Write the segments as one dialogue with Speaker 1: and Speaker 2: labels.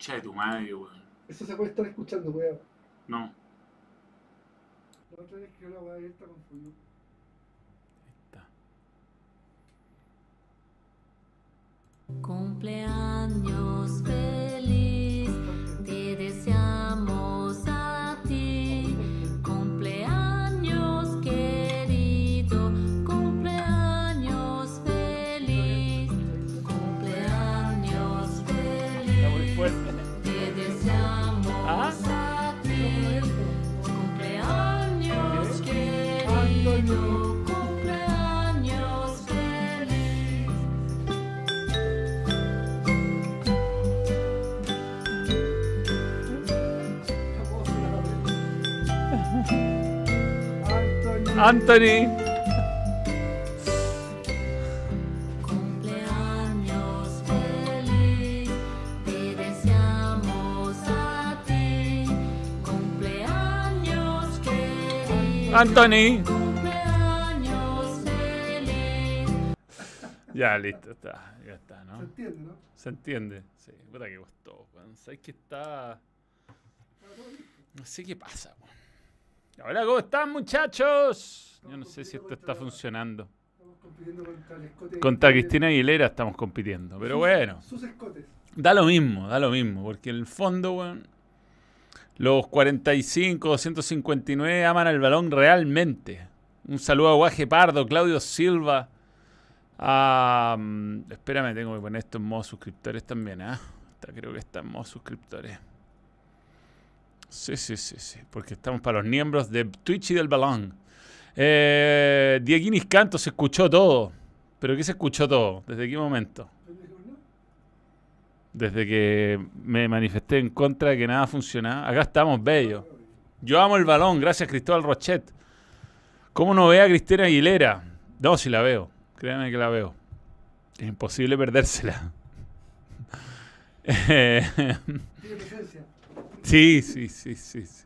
Speaker 1: Che de tu madre, weón.
Speaker 2: Eso se puede estar escuchando, weón.
Speaker 1: No.
Speaker 2: La otra vez que yo la weá abierta confundió.
Speaker 1: Está.
Speaker 3: Cumpleaños feliz,
Speaker 1: Anthony.
Speaker 3: Cumpleaños feliz, te deseamos a ti. Cumpleaños querido.
Speaker 1: Anthony.
Speaker 3: Cumpleaños feliz.
Speaker 1: Ya, listo, está. Ya está,
Speaker 2: ¿Se
Speaker 1: ¿no?
Speaker 2: entiende, no?
Speaker 1: ¿Se entiende? Sí, puta que costó, weón. ¿Sabes que está.? No sé qué pasa, weón. Hola, ¿cómo están, muchachos? Yo no sé si esto está funcionando.
Speaker 2: Estamos compitiendo contra el escote.
Speaker 1: Contra Cristina Aguilera estamos compitiendo, pero bueno.
Speaker 2: Sus escotes.
Speaker 1: Da lo mismo, da lo mismo, porque en el fondo, weón, los 45, 259 aman al balón realmente. Un saludo a Guaje Pardo, Claudio Silva. mm, espérame, tengo que poner esto en modo suscriptores también, ¿ah? Creo que está en modo suscriptores. Sí, sí, sí, sí, porque estamos para los miembros de Twitch y del balón. Eh, Dieguinis Canto se escuchó todo. ¿Pero qué se escuchó todo? ¿Desde qué momento? Desde que me manifesté en contra de que nada funcionaba. Acá estamos, bello. Yo amo el balón, gracias Cristóbal Rochet. ¿Cómo no ve a Cristina Aguilera? No, si la veo. Créanme que la veo. Es imposible perdérsela. Eh. Sí, sí, sí, sí.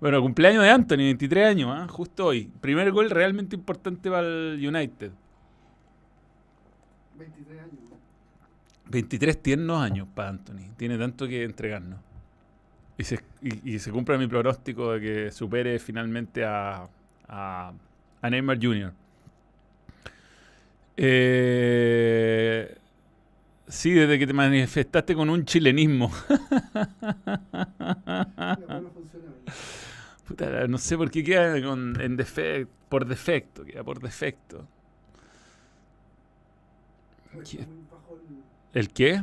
Speaker 1: Bueno, cumpleaños de Anthony, 23 años, ¿ah? justo hoy. Primer gol realmente importante para el United.
Speaker 2: 23 años, ¿no?
Speaker 1: 23 tiernos años para Anthony. Tiene tanto que entregarnos. Y se, y, y se cumple mi pronóstico de que supere finalmente a, a, a Neymar Jr. Eh, sí, desde que te manifestaste con un chilenismo.
Speaker 2: La weá no funciona. ¿no?
Speaker 1: No sé por qué queda con- en defe- por defecto. Queda por defecto.
Speaker 2: El
Speaker 1: ¿El qué?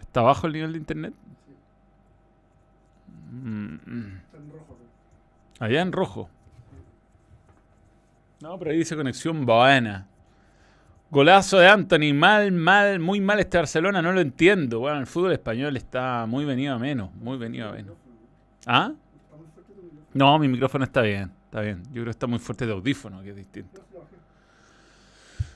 Speaker 1: ¿Está bajo el nivel de internet? Mm, mm. Allá en rojo. No, pero ahí dice conexión buena. Golazo de Anthony. Mal, mal, muy mal este Barcelona. No lo entiendo. Bueno, el fútbol español está muy venido a menos. Muy venido a menos. ¿Ah?
Speaker 2: Está muy fuerte tu micrófono.
Speaker 1: No, mi micrófono está bien. Está bien. Yo creo que está muy fuerte de audífono, que es distinto.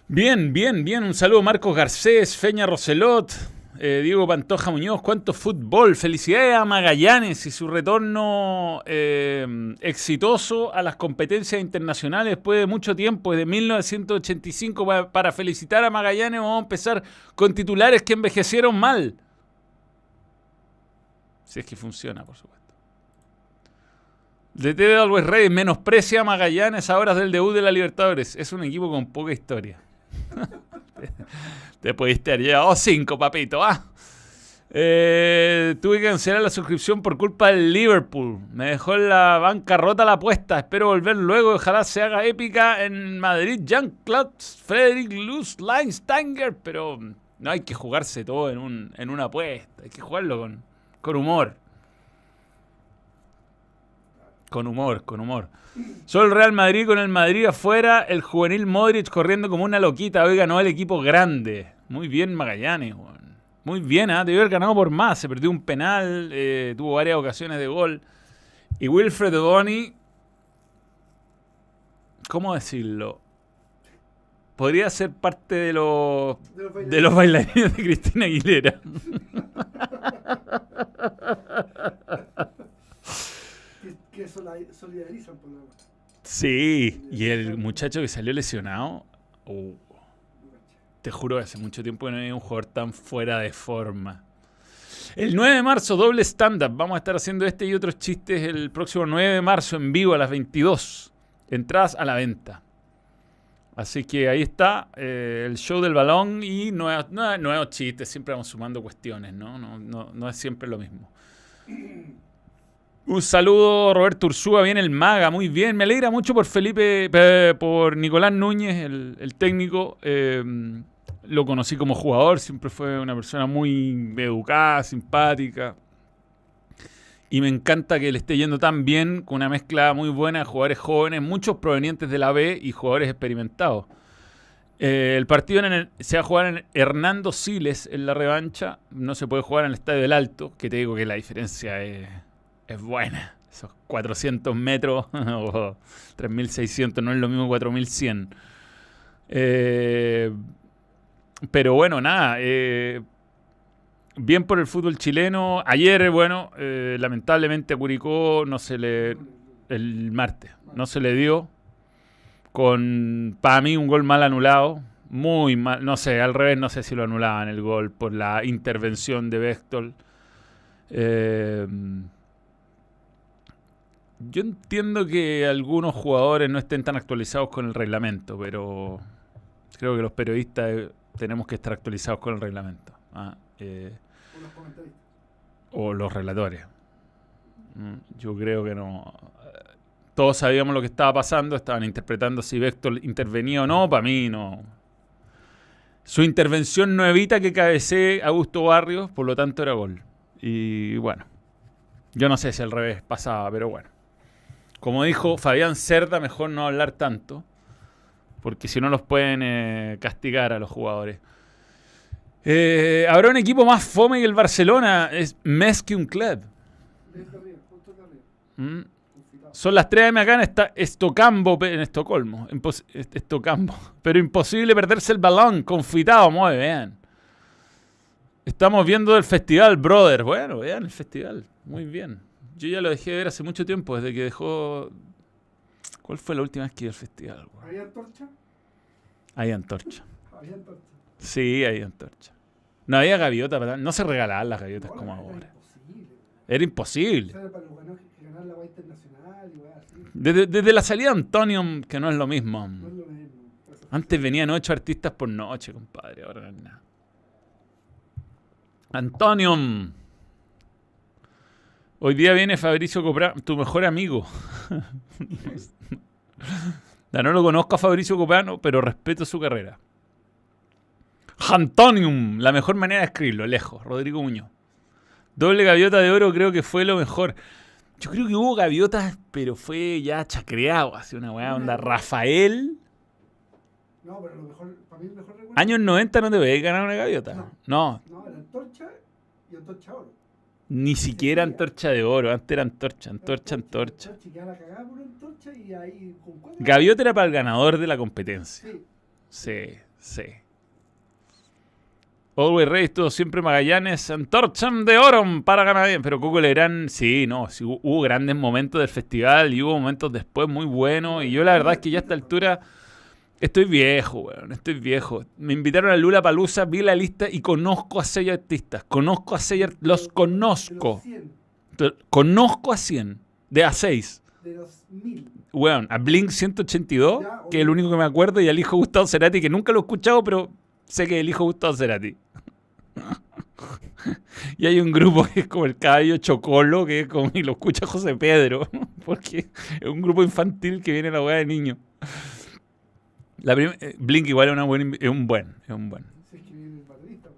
Speaker 1: Bien, bien, bien. Un saludo Marcos Garcés, Feña Roselot, eh, Diego Pantoja Muñoz. ¿Cuánto fútbol? Felicidades a Magallanes y su retorno eh, exitoso a las competencias internacionales después de mucho tiempo, desde 1985. Pa- Para felicitar a Magallanes vamos a empezar con titulares que envejecieron mal. Si es que funciona, por supuesto. DT de Always Ready menosprecia a Magallanes a horas del debut de la Libertadores. Es un equipo con poca historia. Te pudiste haber llevado cinco, papito. ¿ah? Eh, tuve que cancelar la suscripción por culpa del Liverpool. Me dejó en la bancarrota la apuesta. Espero volver luego. Ojalá se haga épica en Madrid. Jean-Claude Frederick Luz Leinstanger. Pero no hay que jugarse todo en, un, en una apuesta. Hay que jugarlo con, con humor. Con humor, con humor. Solo el Real Madrid con el Madrid afuera, el juvenil Modric corriendo como una loquita. Hoy ganó el equipo grande. Muy bien Magallanes, weón. Muy bien, ¿ah? debió haber ganado por más. Se perdió un penal, eh, tuvo varias ocasiones de gol. Y Wilfred Boni, ¿cómo decirlo? Podría ser parte de los,
Speaker 2: De los
Speaker 1: de los bailarines de Cristina Aguilera.
Speaker 2: Que, que sola- solidarizan por la.
Speaker 1: Sí, y el muchacho que salió lesionado, uh, te juro que hace mucho tiempo que no hay un jugador tan fuera de forma. El 9 de marzo, doble stand-up. Vamos a estar haciendo este y otros chistes el próximo 9 de marzo en vivo a las 22. Entradas a la venta. Así que ahí está eh, el show del balón y nuevos, nue- nuevos chistes. Siempre vamos sumando cuestiones, ¿no? No, no, no es siempre lo mismo. Un saludo, Roberto Ursúa, bien el maga, muy bien. Me alegra mucho por Felipe, por Nicolás Núñez, el, técnico. Eh, lo conocí como jugador, siempre fue una persona muy educada, simpática. Y me encanta que le esté yendo tan bien, con una mezcla muy buena de jugadores jóvenes, muchos provenientes de la B y jugadores experimentados. Eh, el partido se va a jugar en Hernando Siles en la revancha. No se puede jugar en el Estadio del Alto, que te digo que la diferencia es, es buena. Esos 400 metros o 3600 no es lo mismo que 4100. Eh, pero bueno, nada. eh, bien por el fútbol chileno. Ayer, bueno, eh, lamentablemente a Curicó no se le. El martes, no se le dio. Con, para mí, un gol mal anulado. Muy mal. No sé, al revés, no sé si lo anulaban el gol por la intervención de Bechtel. Eh, yo entiendo que algunos jugadores no estén tan actualizados con el reglamento, pero creo que los periodistas eh, tenemos que estar actualizados con el reglamento. Ah, eh, o los relatores. Mm, Yo creo que no. Eh, Todos sabíamos lo que estaba pasando, estaban interpretando si Vector intervenía o no, para mí no. Su intervención no evita que cabecee Augusto Barrios, por lo tanto era gol. Y bueno, yo no sé si al revés pasaba, pero bueno. Como dijo Fabián Cerda, mejor no hablar tanto, porque si no los pueden eh, castigar a los jugadores. Eh, Habrá un equipo más fome que el Barcelona, es más que un club. Mm. Son las 3 de acá en esta- Estocambo, en Estocolmo. Estocambo. Pero imposible perderse el balón. Confitado, muy bien. Estamos viendo el festival, brother. Bueno, vean el festival. Muy bien. Yo ya lo dejé de ver hace mucho tiempo, desde que dejó. ¿Cuál fue la última vez que iba al festival? weón?
Speaker 2: ¿Había antorcha?
Speaker 1: Hay antorcha.
Speaker 2: Había antorcha.
Speaker 1: Sí, hay antorcha. No había gaviota, ¿verdad? No se regalaban las gaviotas
Speaker 2: No,
Speaker 1: como
Speaker 2: era
Speaker 1: ahora.
Speaker 2: Imposible.
Speaker 1: Era imposible.
Speaker 2: Era así.
Speaker 1: Desde, desde la salida de Antonium, que no es lo mismo.
Speaker 2: No es lo mismo.
Speaker 1: Antes venían ocho artistas por noche, compadre. Ahora no es nada. Antonium. Hoy día viene Fabricio Coprano, tu mejor amigo. Ya no lo conozco a Fabricio Coprano, pero respeto su carrera. Antonium, la mejor manera de escribirlo, lejos. Rodrigo Muñoz. Doble gaviota de oro creo que fue lo mejor. Yo creo que hubo gaviotas, pero fue ya chacreado, así una weá onda. Rafael.
Speaker 2: No, pero lo mejor, para mí el mejor recuerdo.
Speaker 1: Años 90 no te veis ganar una gaviota.
Speaker 2: No.
Speaker 1: No,
Speaker 2: No, era antorcha y antorcha oro.
Speaker 1: Ni siquiera antorcha de oro. Antes era antorcha, antorcha, antorcha. Gaviota era para el ganador de la competencia.
Speaker 2: Sí.
Speaker 1: Sí. Always Rey estuvo siempre Magallanes. Antorcha de oro para ganar bien. Pero Coco Legrand, sí, no. sí, hu- hubo grandes momentos del festival y hubo momentos después muy buenos. Y yo la verdad es que ya a esta altura estoy viejo, weón. Estoy viejo. Me invitaron a Lula Palusa, vi la lista y conozco a seis artistas. Conozco a seis Los
Speaker 2: De los
Speaker 1: conozco.
Speaker 2: 100,
Speaker 1: Te- Conozco a 100. De a 6.
Speaker 2: de los 1000.
Speaker 1: Weón, a Blink 182,
Speaker 2: Ya,
Speaker 1: que es el único que me acuerdo, y al hijo Gustavo Cerati, que nunca lo he escuchado, pero sé que el hijo Gustavo Cerati. y hay un grupo que es como el caballo Chocolo, que es como, y lo escucha José Pedro, porque es un grupo infantil que viene a la weá de niños. La eh, Blink igual es, una invi- es un buen, es un buen.
Speaker 2: Es que viene el baterista,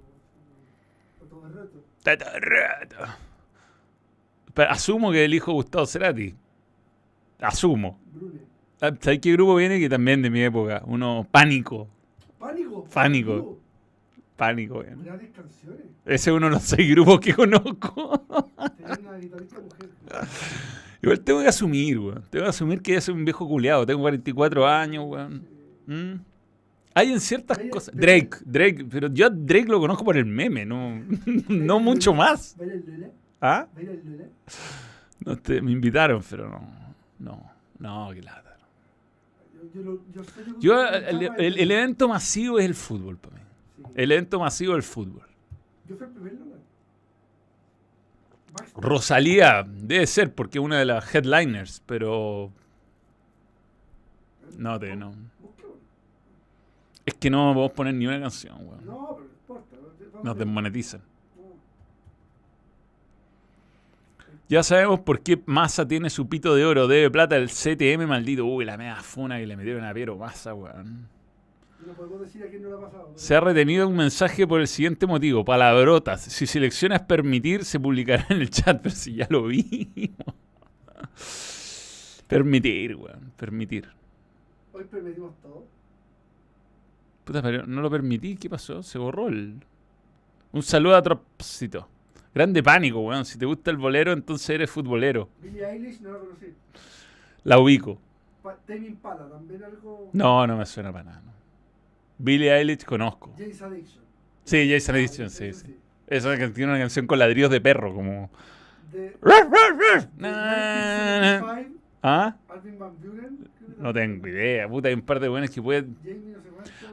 Speaker 2: por todo el rato.
Speaker 1: Pero asumo que el hijo Gustavo Cerati. Asumo. Ah, ¿Sabes qué grupo viene? Que también de mi época. Uno, Pánico.
Speaker 2: Pánico.
Speaker 1: Pánico. Pánico,
Speaker 2: canciones.
Speaker 1: Ese es uno de los seis grupos que conozco.
Speaker 2: Tenía una guitarrista mujer.
Speaker 1: Igual tengo que asumir, weón. Tengo que asumir que ya soy un viejo culeado. Tengo 44 años, weón. Mm. Hay en ciertas
Speaker 2: Vaya-
Speaker 1: cosas. Drake, Drake. Pero yo a Drake lo conozco por el meme, no, no mucho más.
Speaker 2: ¿Baila el Lola?
Speaker 1: ¿Ah?
Speaker 2: ¿Baila el Lola?
Speaker 1: No te- me invitaron, pero no. No, no, qué lata.
Speaker 2: Yo,
Speaker 1: el, evento masivo es el fútbol para mí.
Speaker 2: Sí.
Speaker 1: El evento masivo es el fútbol.
Speaker 2: Yo fui el primer Lola.
Speaker 1: Rosalía, debe ser porque es una de las headliners, pero. No, te, no. Es que no podemos poner ni una canción, weón.
Speaker 2: No, pero no importa.
Speaker 1: Nos desmonetizan.
Speaker 2: no.
Speaker 1: Ya sabemos por qué Massa tiene su pito de oro, debe plata el CTM maldito. Uy, la media funa que le metieron a Piero Massa, weón.
Speaker 2: No podemos decir a quién no lo ha pasado. pero-
Speaker 1: Se ha retenido un mensaje por el siguiente motivo. Palabrotas. Si seleccionas permitir, se publicará en el chat. Pero si ya lo vimos. Permitir, weón. Permitir.
Speaker 2: Hoy permitimos todo.
Speaker 1: Puta, pero no lo permití. ¿Qué pasó? Se borró el... Un saludo a Tropsito. Grande pánico, weón. Si te gusta el bolero, entonces eres futbolero.
Speaker 2: Billie Eilish no la conocí.
Speaker 1: La ubico.
Speaker 2: Pa Tame Impala, también algo.
Speaker 1: No, no me suena para nada. no. Billie Eilish conozco.
Speaker 2: James Addiction.
Speaker 1: Sí, Jason Addiction,
Speaker 2: ese
Speaker 1: sí, sí. Esa que tiene una canción con ladrillos de perro, como...
Speaker 2: De, de
Speaker 1: Na-
Speaker 2: 1975,
Speaker 1: ¿Ah?
Speaker 2: Alvin Van Buren. creo que
Speaker 1: No tengo idea, puta, hay un par de buenos que pueden...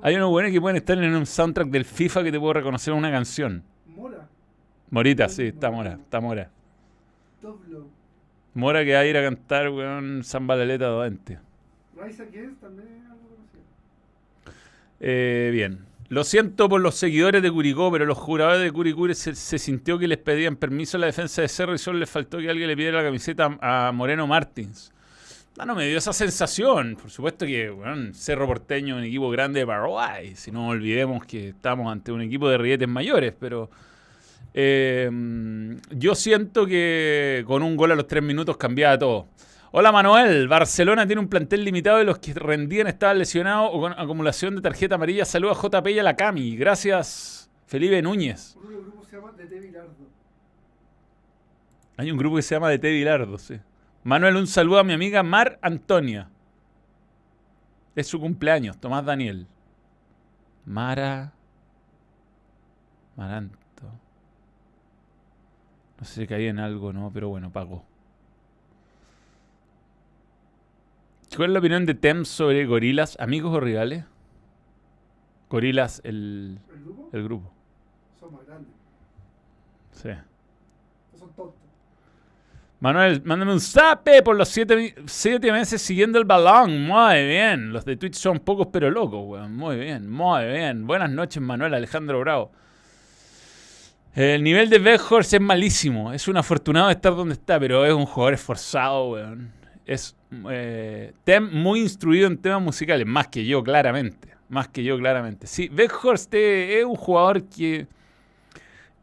Speaker 1: Hay unos buenos que pueden estar en un soundtrack del FIFA que te puedo reconocer una canción.
Speaker 2: Mora.
Speaker 1: Morita, sí, está Mora, está Mora.
Speaker 2: Doblo.
Speaker 1: Mora que va a ir a cantar, weón, Samba Laleta Doente.
Speaker 2: Rise Against también es algo conocido.
Speaker 1: Eh, bien. Lo siento por los seguidores de Curicó, pero los jugadores de Curicure se, se sintió que les pedían permiso a la defensa de Cerro y solo les faltó que alguien le pidiera la camiseta a, a Moreno Martins. Ah, no me dio esa sensación. Por supuesto que, bueno, Cerro Porteño es un equipo grande de Paraguay. Si no olvidemos que estamos ante un equipo de rietes mayores, pero eh, yo siento que con un gol a los tres minutos cambiaba todo. Hola Manuel, Barcelona tiene un plantel limitado y los que rendían estaban lesionados o con acumulación de tarjeta amarilla. Saluda a JP y a la Cami. Gracias, Felipe Núñez.
Speaker 2: Uno de los grupos se llama De T. Bilardo.
Speaker 1: Hay un grupo que se llama De T. Bilardo, sí. Manuel, un saludo a mi amiga Mar Antonia. Es su cumpleaños, Tomás Daniel. Mara. Maranto. No sé si caí en algo, ¿no? Pero bueno, pago. ¿Cuál es la opinión de Tem sobre gorilas? ¿Amigos o rivales? Gorilas, el,
Speaker 2: ¿El grupo?
Speaker 1: el grupo.
Speaker 2: Son más grandes.
Speaker 1: Sí. Manuel, mándame un zape por los siete, siete meses siguiendo el balón. Muy bien. Los de Twitch son pocos pero locos, weón. Muy bien, muy bien. Buenas noches, Manuel Alejandro Bravo. El nivel de Beckhorst es malísimo. Es un afortunado de estar donde está, pero es un jugador esforzado, weón. Es eh, Tem muy instruido en temas musicales, más que yo, claramente. Más que yo, claramente. Sí, Beckhorst es es un jugador que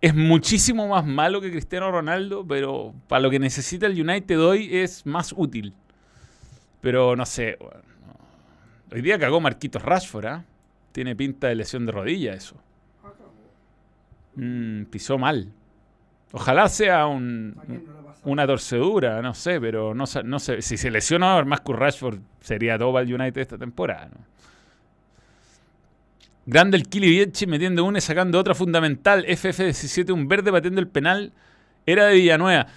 Speaker 1: es muchísimo más malo que Cristiano Ronaldo, pero para lo que necesita el United hoy es más útil. Pero no sé. Hoy día cagó Marquitos Rashford, ¿ah? Tiene pinta de lesión de rodilla eso. Mm, pisó mal. Ojalá sea un, una torcedura, no sé, pero no, no sé. Si se lesiona Marcus Rashford, sería todo el United esta temporada. ¿no? Grande el Kili Viechi metiendo una y sacando otra fundamental. FF17, un verde batiendo el penal. Era de Villanueva.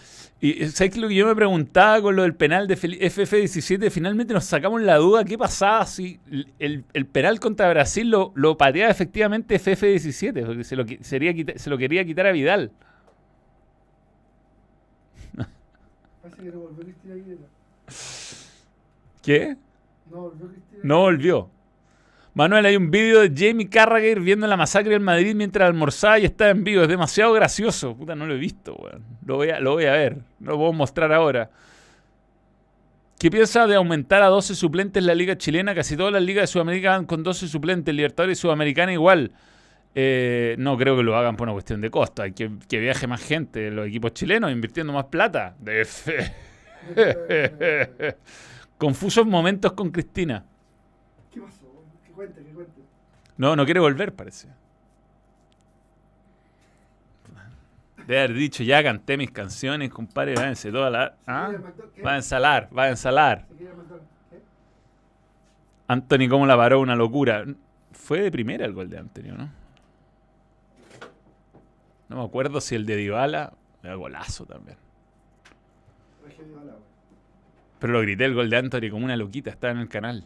Speaker 1: Y eh, ¿sabes lo que yo me preguntaba con lo del penal de Fel- FF17? Finalmente nos sacamos la duda. ¿Qué pasaba si el, el- penal contra Brasil lo, lo pateaba efectivamente FF17? Porque se lo, sería se lo quería quitar a Vidal. ¿Qué?
Speaker 2: No volvió.
Speaker 1: Manuel, hay un vídeo de Jamie Carragher viendo la masacre del Madrid mientras almorzaba y estaba en vivo. Es demasiado gracioso. Puta, no lo he visto, weón. Lo voy a, lo voy a ver. No lo puedo mostrar ahora. ¿Qué piensa de aumentar a 12 suplentes la liga chilena? Casi todas las ligas de Sudamérica van con 12 suplentes. Libertadores y Sudamericana igual. Eh, no creo que lo hagan por una cuestión de costo. Hay que, que viaje más gente. Los equipos chilenos invirtiendo más plata. De fe. Confusos momentos con Cristina.
Speaker 2: ¿Qué pasó? Que cuente, que cuente.
Speaker 1: No, no quiere volver, parece. De haber dicho, ya canté mis canciones, compadre, váyanse toda la... ¿Ah? Va a ensalar, va a ensalar. Anthony, ¿cómo la paró? Una locura. Fue de primera el gol de Anthony, ¿no? No me acuerdo si el de Dybala... Era golazo también. Pero lo grité el gol de Anthony como una loquita, estaba en el canal.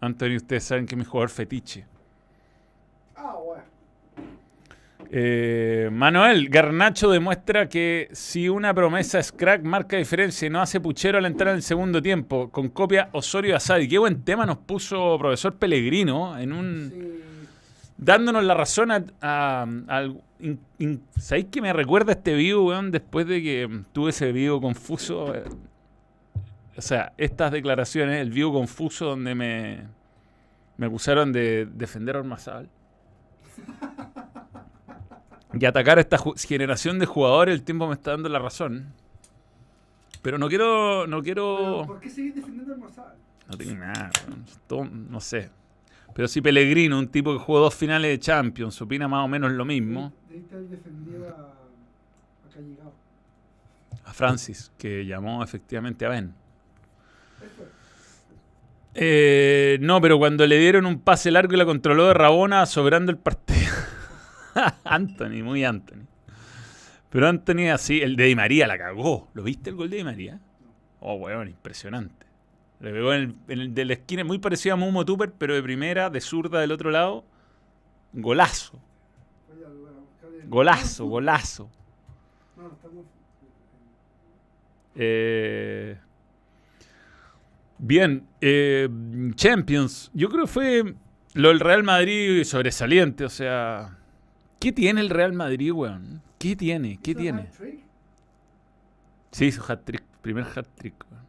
Speaker 1: Anthony, ustedes saben que es mi jugador fetiche.
Speaker 2: Ah, bueno.
Speaker 1: Eh, Manuel, Garnacho demuestra que si una promesa es crack, marca diferencia y no hace puchero al entrar en el segundo tiempo. Con copia Osorio Asadi. Qué buen tema nos puso profesor Pellegrino en un.
Speaker 2: Sí,
Speaker 1: dándonos la razón a. a- in- in- ¿Sabéis que me recuerda este vivo, weón? Después de que tuve ese vivo confuso. eh, o sea, estas declaraciones, el vivo confuso donde me, me acusaron de defender a Ormazábal. Y atacar a esta generación de jugadores, el tiempo me está dando la razón. Pero no quiero. No
Speaker 2: pero
Speaker 1: quiero.
Speaker 2: ¿Por qué seguís defendiendo a Mozart?
Speaker 1: No tengo nada. Todo- no sé. Pero si Pellegrino, un tipo que jugó dos finales de Champions, opina más o menos lo mismo.
Speaker 2: Debiste haber defendido a, a.
Speaker 1: A Francis, que llamó efectivamente a Ben. Eh, no, pero cuando le dieron un pase largo y la controló de Rabona, sobrando el partido. Anthony, muy Anthony. Pero Anthony así, el de Di María la cagó. ¿Lo viste el gol de Di María? Oh, weón, impresionante. Le pegó en el, de la esquina, muy parecido a Mumo Tupper, pero de primera, de zurda del otro lado. Golazo. Golazo, golazo. Eh, bien, eh, Champions. Yo creo que fue lo del Real Madrid sobresaliente. O sea, ¿qué tiene el Real Madrid, weón? ¿Qué tiene? ¿Qué
Speaker 2: ¿Hizo
Speaker 1: tiene?
Speaker 2: hat-trick?
Speaker 1: Sí, hizo hat-trick, primer hat-trick. weón.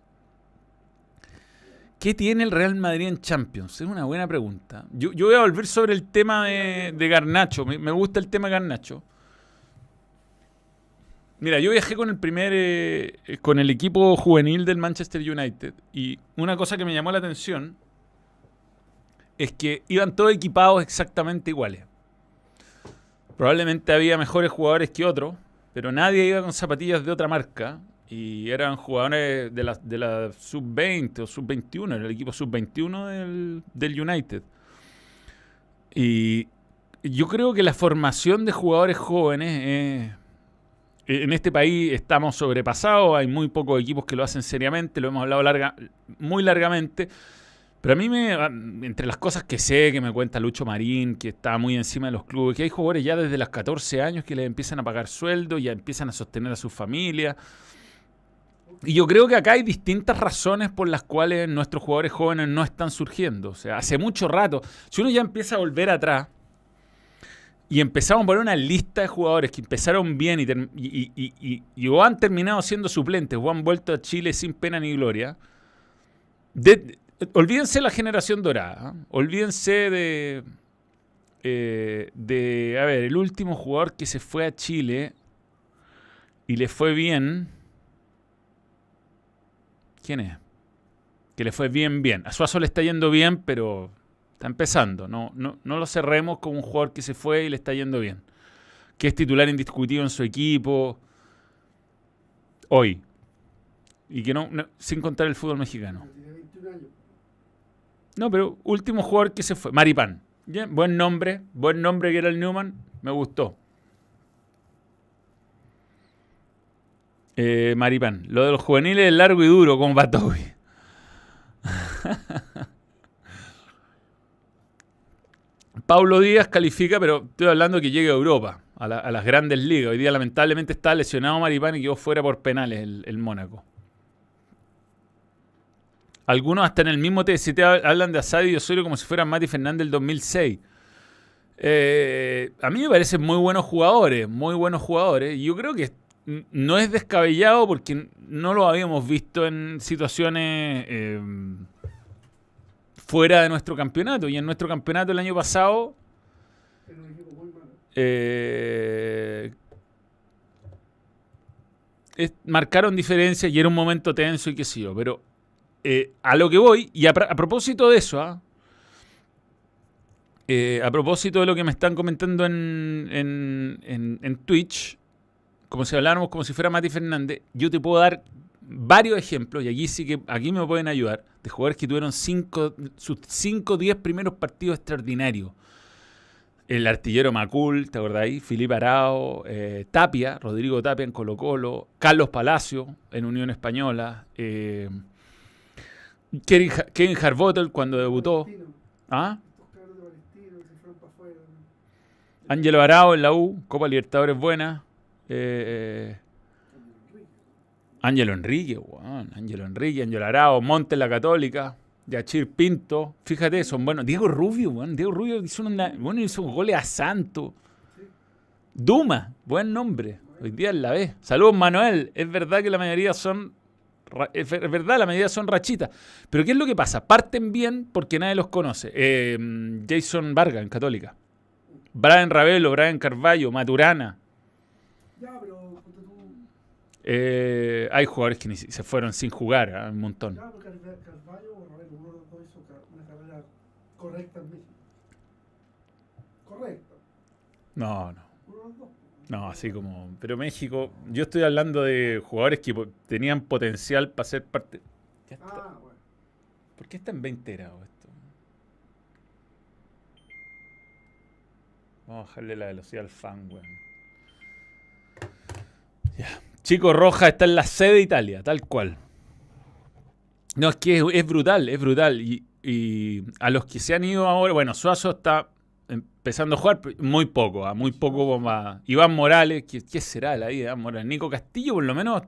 Speaker 1: ¿Qué tiene el Real Madrid en Champions? Es una buena pregunta. Yo, yo voy a volver sobre el tema de, de Garnacho. Me, me gusta el tema de Garnacho. Mira, yo viajé con el primer, eh, eh, con el equipo juvenil del Manchester United y una cosa que me llamó la atención es que iban todos equipados exactamente iguales. Probablemente había mejores jugadores que otros, pero nadie iba con zapatillas de otra marca y eran jugadores de la, de la sub-20 o sub-21, era el equipo sub-21 del, del United. Y yo creo que la formación de jugadores jóvenes es en este país estamos sobrepasados, hay muy pocos equipos que lo hacen seriamente, lo hemos hablado muy largamente. Pero a mí, me, entre las cosas que sé, que me cuenta Lucho Marín, que está muy encima de los clubes, que hay jugadores ya desde los 14 años que les empiezan a pagar sueldo, ya empiezan a sostener a sus familias. Y yo creo que acá hay distintas razones por las cuales nuestros jugadores jóvenes no están surgiendo. O sea, hace mucho rato, si uno ya empieza a volver atrás, y empezamos a poner una lista de jugadores que empezaron bien y, y- y- o han terminado siendo suplentes o han vuelto a Chile sin pena ni gloria. Olvídense la generación dorada. ¿ah? Olvídense de, eh, de. A ver, el último jugador que se fue a Chile y le fue bien. ¿Quién es? Que le fue bien, bien. A Suazo le está yendo bien, pero Está empezando. No, no, no lo cerremos como un jugador que se fue y le está yendo bien. Que es titular indiscutido en su equipo. Hoy. Y que no, no- sin contar el fútbol mexicano.
Speaker 2: Pero tiene 21 años.
Speaker 1: No, pero último jugador que se fue. Maripán. Buen nombre. Buen nombre que era el Newman. Me gustó. Eh, Maripán. Lo de los juveniles es largo y duro, como Patobi. Paulo Díaz califica, pero estoy hablando que llegue a Europa, a, la- a las grandes ligas. Hoy día lamentablemente está lesionado Maripán y quedó fuera por penales el Mónaco. Algunos hasta en el mismo TST hab- hablan de Asadi y Osorio como si fueran Mati Fernández del 2006. Eh, a mí me parecen muy buenos jugadores, muy buenos jugadores. Yo creo que no es descabellado porque no lo habíamos visto en situaciones eh, fuera de nuestro campeonato. Y en nuestro campeonato el año pasado eh, marcaron diferencias y era un momento tenso y qué sé yo. Pero eh, a lo que voy, y a, propósito de eso, ¿ah? Eh, a propósito de lo que me están comentando en, en, en- en Twitch, como si habláramos como si fuera Mati Fernández, yo te puedo dar varios ejemplos, y aquí sí que aquí me pueden ayudar, de jugadores que tuvieron cinco, sus 5 o 10 primeros partidos extraordinarios. El artillero Macul, ¿te acordáis? Filipe Arao, eh, Tapia, Rodrigo Tapia en Colo Colo, Carlos Palacio en Unión Española, eh, Kevin, Kevin Harbottle cuando debutó. ¿Ah? Ángelo Arao en la U, Copa Libertadores buena. Eh, Ángelo Enrique, weón. Ángelo Enrique, Ángelo Arao, Monte en la Católica. Yachir Pinto. Fíjate, son buenos. Diego Rubio, weón. Diego Rubio hizo, una, bueno, hizo goles a Santo. Duma, buen nombre. Hoy día en la B. Saludos, Manuel. Es verdad que la mayoría son. Ra- Es ver- es verdad, la mayoría son rachitas. Pero ¿qué es lo que pasa? Parten bien porque nadie los conoce. Eh, Jason Vargas en Católica. Brian Ravelo, Brian Carballo, Maturana.
Speaker 2: Ya, pero.
Speaker 1: Eh, hay jugadores que ni se fueron sin jugar, ah, un montón.
Speaker 2: Ya, porque Carvalho Carvalho o Ravelo, uno de los dos hizo ca- una carrera correcta en México. Correcta.
Speaker 1: No, no.
Speaker 2: Uno dos.
Speaker 1: No, así como. Pero México, yo estoy hablando de jugadores que po- tenían potencial para ser parte. Ya está.
Speaker 2: Ah, bueno.
Speaker 1: ¿Por qué está en 20 grados esto? Vamos a bajarle la velocidad al fan, weón. Ya. Chico Roja está en la sede de Italia, tal cual. No, es que es, es brutal, es brutal. Y, y a los que se han ido ahora, bueno, Suazo está empezando a jugar muy poco, ah, muy poco más. Iván Morales, ¿qué, qué será la vida de Iván Morales? Nico Castillo, por lo menos,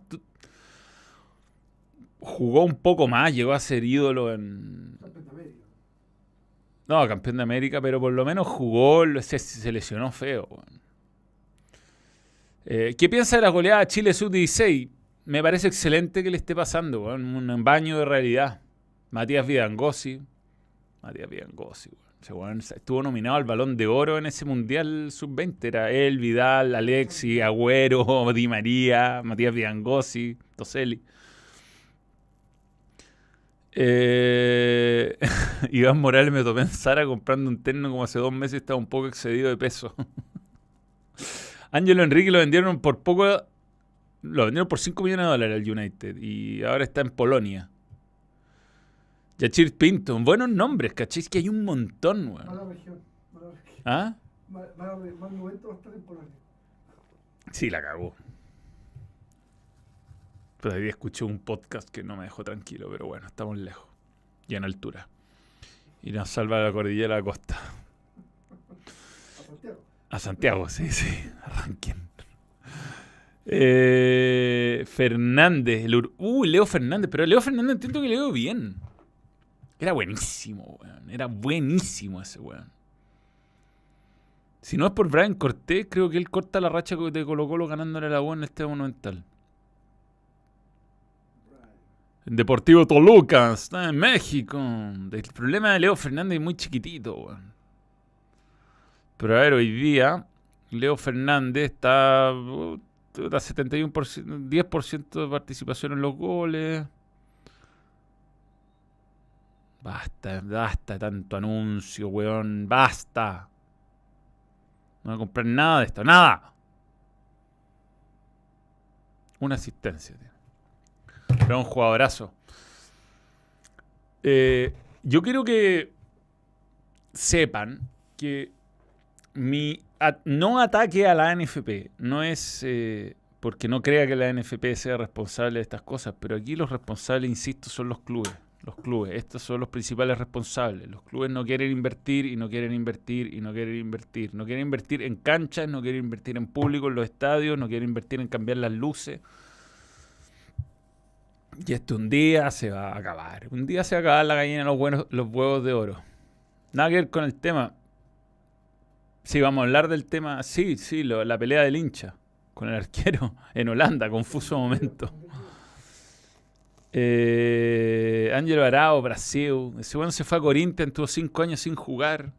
Speaker 1: jugó un poco más, llegó a ser ídolo en,
Speaker 2: Campeón de América.
Speaker 1: no, campeón de América, pero por lo menos jugó, se, se lesionó feo. Eh, ¿Qué piensa de la goleada de Chile Sub-16? Me parece excelente que le esté pasando, un baño de realidad. Matías Vidangosi. Matías Vidangosi, estuvo nominado al Balón de Oro en ese Mundial Sub-20. Era él, Vidal, Alexi, Agüero, Di María, Matías Vidangosi, Toselli. Eh, Iván Morales me topé en Sara comprando un terno como hace dos meses y estaba un poco excedido de peso. Ángelo Enrique lo vendieron por poco. Lo vendieron por 5 millones de dólares al United y ahora está en Polonia. Yachir Pinto, buenos nombres, ¿cachai? Es que hay un montón, weón.
Speaker 2: Mala región. Mala región.
Speaker 1: ¿Ah?
Speaker 2: Mal, mal, mal momento va a estar en Polonia.
Speaker 1: Sí, la cagó. Todavía escuché un podcast que no me dejó tranquilo, pero bueno, estamos lejos. Y en altura. Y nos salva la cordillera de la costa.
Speaker 2: A Santiago.
Speaker 1: A Santiago, sí, sí. Arranquen. Eh, Fernández. el Ur- uh, Leo Fernández. Pero Leo Fernández entiendo que le veo bien. Era buenísimo, weón. Era buenísimo ese weón. Si no es por Brian Cortés, creo que él corta la racha de Colo Colo ganándole la U en este monumental. En Deportivo Toluca, está en México. El problema de Leo Fernández es muy chiquitito, weón. Pero a ver, hoy día Leo Fernández está está 71%, 10% de participación en los goles. Basta, basta tanto anuncio, weón. Basta. No voy a comprar nada de esto, nada. Una asistencia, tío. Pero un jugadorazo. Eh, yo quiero que sepan que mi no ataque a la NFP no es eh, porque no crea que la NFP sea responsable de estas cosas, pero aquí los responsables, insisto, son los clubes. Los clubes, estos son los principales responsables. Los clubes no quieren invertir y no quieren invertir y no quieren invertir. No quieren invertir en canchas, no quieren invertir en público en los estadios, no quieren invertir en cambiar las luces. Y esto un día se va a acabar. Un día se va a acabar la gallina los, buenos, los huevos de oro. Nada que ver con el tema. Sí, vamos a hablar del tema. Sí, sí, lo- la pelea del hincha con el arquero en Holanda. Confuso momento. Eh, Ángelo Arao, Brasil. Ese bueno se fue a Corinthians, tuvo cinco años sin jugar.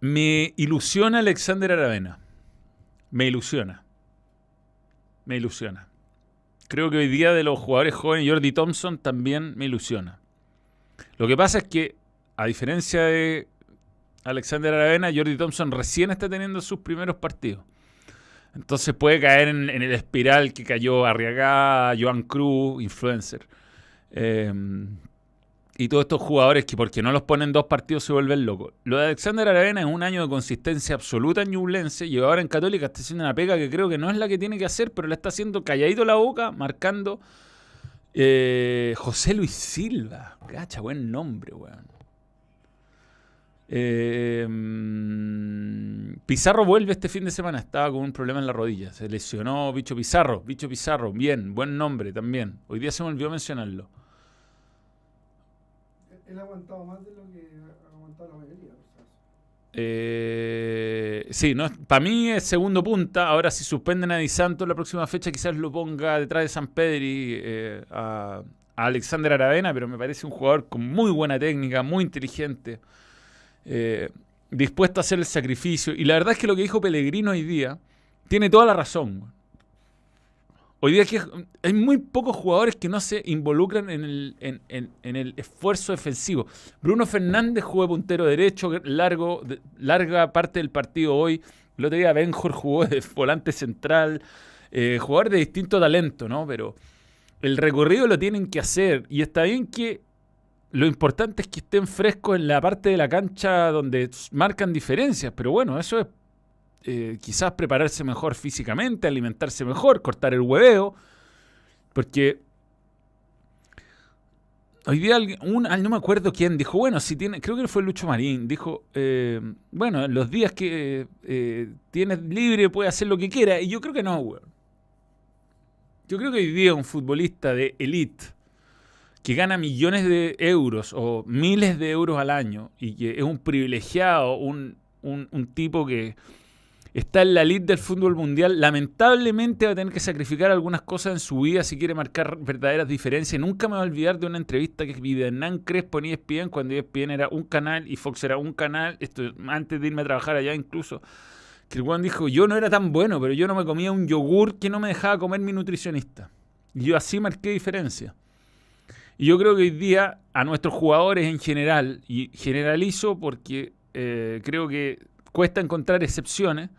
Speaker 1: Me ilusiona Alexander Aravena. Me ilusiona. Me ilusiona. Creo que hoy día de los jugadores jóvenes, Jordi Thompson también me ilusiona. Lo que pasa es que, a diferencia de Alexander Aravena, Jordi Thompson recién está teniendo sus primeros partidos. Entonces puede caer en, el espiral que cayó Arriagá, Joan Cruz, influencer. Eh, y todos estos jugadores que porque no los ponen dos partidos se vuelven locos. Lo de Alexander Aravena es un año de consistencia absoluta en Ñublense y ahora en Católica está haciendo una pega que creo que no es la que tiene que hacer, pero la está haciendo calladito la boca, marcando eh, José Luis Silva. Cacha, buen nombre, weón. Eh, Pizarro vuelve este fin de semana, estaba con un problema en la rodilla. Se lesionó Bicho Pizarro, Bicho Pizarro, bien, buen nombre también. Hoy día se me olvidó mencionarlo.
Speaker 2: Él ha aguantado más de lo que ha aguantado la mayoría.
Speaker 1: Eh, sí, no, para mí es segundo punta. Ahora, si suspenden a Di Santo la próxima fecha, quizás lo ponga detrás de San Pedri eh, a, a Alexander Aravena, pero me parece un jugador con muy buena técnica, muy inteligente, eh, dispuesto a hacer el sacrificio. Y la verdad es que lo que dijo Pellegrino hoy día tiene toda la razón. Hoy día que hay muy pocos jugadores que no se involucran en el, en- el esfuerzo defensivo. Bruno Fernández jugó puntero derecho largo, larga parte del partido hoy. El otro día Benjor jugó de volante central. Eh, jugador de distinto talento, ¿no? Pero el recorrido lo tienen que hacer. Y está bien que lo importante es que estén frescos en la parte de la cancha donde marcan diferencias. Pero bueno, eso es eh, quizás prepararse mejor físicamente, alimentarse mejor, cortar el hueveo. Porque hoy día un, no me acuerdo quién dijo, bueno, si tiene, creo que fue Lucho Marín, dijo, eh, bueno, en los días que eh, tienes libre puede hacer lo que quiera. Y yo creo que no, weón. Yo creo que hoy día un futbolista de elite que gana millones de euros o miles de euros al año y que es un privilegiado, un, un- tipo que está en la elite del fútbol mundial, lamentablemente va a tener que sacrificar algunas cosas en su vida si quiere marcar verdaderas diferencias. Nunca me voy a olvidar de una entrevista que vi de Hernán Crespo en ESPN cuando ESPN era un canal y Fox era un canal, esto antes de irme a trabajar allá incluso, que el Juan dijo, yo no era tan bueno, pero yo no me comía un yogur que no me dejaba comer mi nutricionista. Y yo así marqué diferencia. Y yo creo que hoy día a nuestros jugadores en general, y generalizo porque eh, creo que cuesta encontrar excepciones,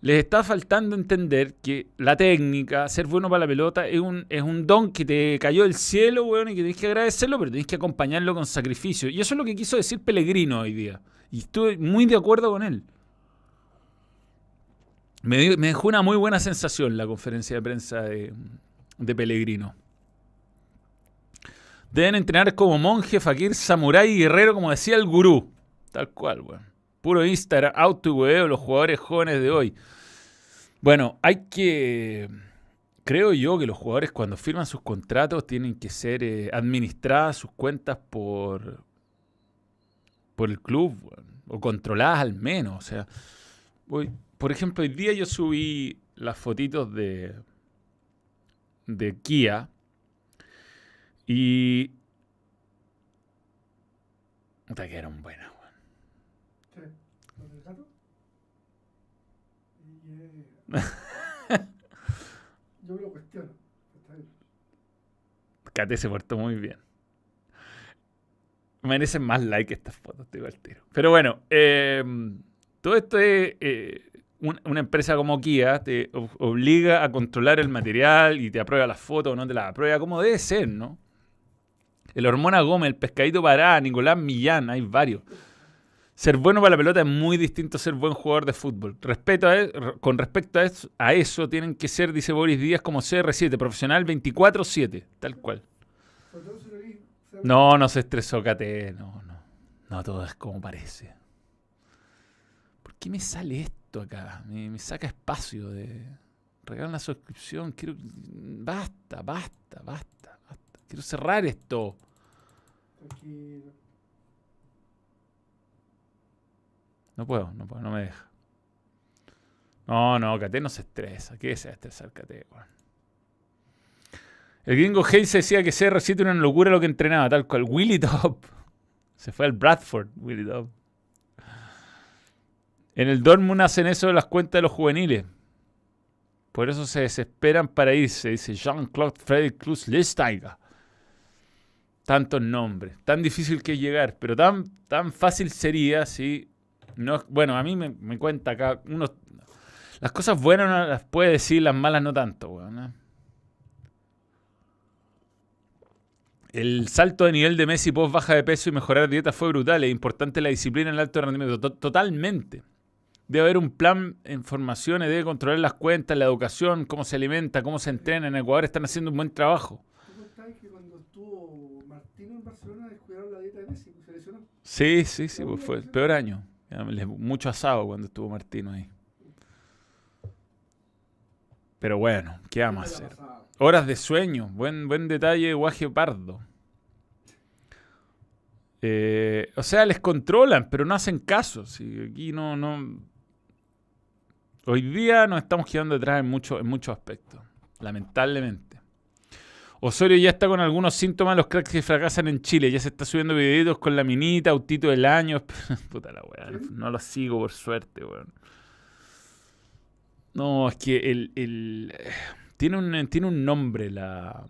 Speaker 1: les está faltando entender que la técnica, ser bueno para la pelota, es un, es un don que te cayó del cielo, weón, y que tienes que agradecerlo, pero tienes que acompañarlo con sacrificio. Y eso es lo que quiso decir Pellegrino hoy día. Y estuve muy de acuerdo con él. Me, me dejó una muy buena sensación la conferencia de prensa de, de Pellegrino. Deben entrenar como monje, fakir, samurái y guerrero, como decía el gurú. Tal cual, weón. Puro Instagram, auto y hueveo, los jugadores jóvenes de hoy. Bueno, hay que. Creo yo que los jugadores cuando firman sus contratos tienen que ser eh, administradas sus cuentas por. por el club, o controladas al menos. O sea, por ejemplo, hoy día yo subí las fotitos de. de Kia. Y. Puta que eran buenas, weón.
Speaker 2: Eh, yo me lo cuestiono.
Speaker 1: Cate se portó muy bien. Merecen más like estas fotos, te digo al tiro. Pero bueno, eh, todo esto es. eh, un- una empresa como Kia te ob- obliga a controlar el material y te aprueba las fotos o no te las aprueba, como debe ser, ¿no? El Hormona Gómez, el Pescadito Pará, Nicolás Millán, hay varios. Ser bueno para la pelota es muy distinto a ser buen jugador de fútbol. E- con respecto a eso, tienen que ser, dice Boris Díaz, como CR7, profesional 24-7, tal cual. No, no se estresó, Cate. No, no. No todo es como parece. ¿Por qué me sale esto acá? Me, saca espacio de. Regalan la suscripción. Quiero. Basta, basta, basta, basta. Quiero cerrar esto. No puedo, no puedo, no me deja. No, no, Cate no se estresa. ¿Qué a estresar, Cate? El gringo Hayes decía que CR7 era una locura lo que entrenaba, tal cual. Willy Top. Se fue al Bradford, Willy Top. En el Dortmund hacen eso de las cuentas de los juveniles. Por eso se desesperan para irse, dice Jean-Claude Frederick Cruz Lesteiger. Tantos nombres. Tan difícil que llegar, pero tan, tan fácil sería si no, bueno, a mí me, me cuenta acá unos, las cosas buenas uno las puede decir, las malas no tanto, weón. ¿eh? El salto de nivel de Messi post baja de peso y mejorar dieta fue brutal. Es importante la disciplina en el alto rendimiento. To- Totalmente. Debe haber un plan en formaciones, debe controlar las cuentas, la educación, cómo se alimenta, cómo se entrena. En Ecuador están haciendo un buen trabajo.
Speaker 2: ¿Tú contabas que cuando estuvo Martino en Barcelona descuidaron la dieta de Messi? pues, Se lesionó.
Speaker 1: Sí, sí, sí, pues fue el peor año. Mucho asado cuando estuvo Martino ahí. Pero bueno, ¿qué vamos a hacer? Horas de sueño, buen, buen detalle, Guaje Pardo. Eh, o sea, les controlan, pero no hacen caso. aquí no, no. Hoy día nos estamos quedando detrás en, mucho- en muchos aspectos, lamentablemente. Osorio ya está con algunos síntomas de los cracks que fracasan en Chile. Ya se está subiendo videitos con la minita, autito del año. Puta la weá, no, lo sigo por suerte, weón. No, es que el, el- tiene, un, tiene un nombre la,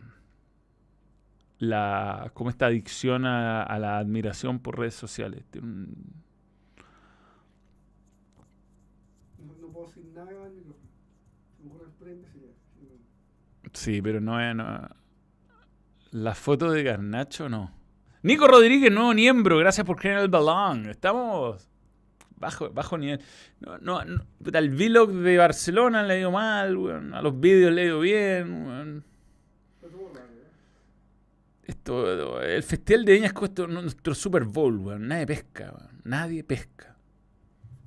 Speaker 1: la como esta adicción a, a la admiración por redes sociales. Tiene un-
Speaker 2: No, no puedo decir nada no.
Speaker 1: sí, pero no es... no- la foto de Garnacho no. Nico Rodríguez, nuevo miembro. Gracias por creer el balón. Estamos bajo, bajo nivel. No, no, el vlog de Barcelona le ido mal, weón. A los vídeos le ido bien. Esto, el Festival de Viña es nuestro Super Bowl, weón. Nadie pesca, weón. Nadie pesca.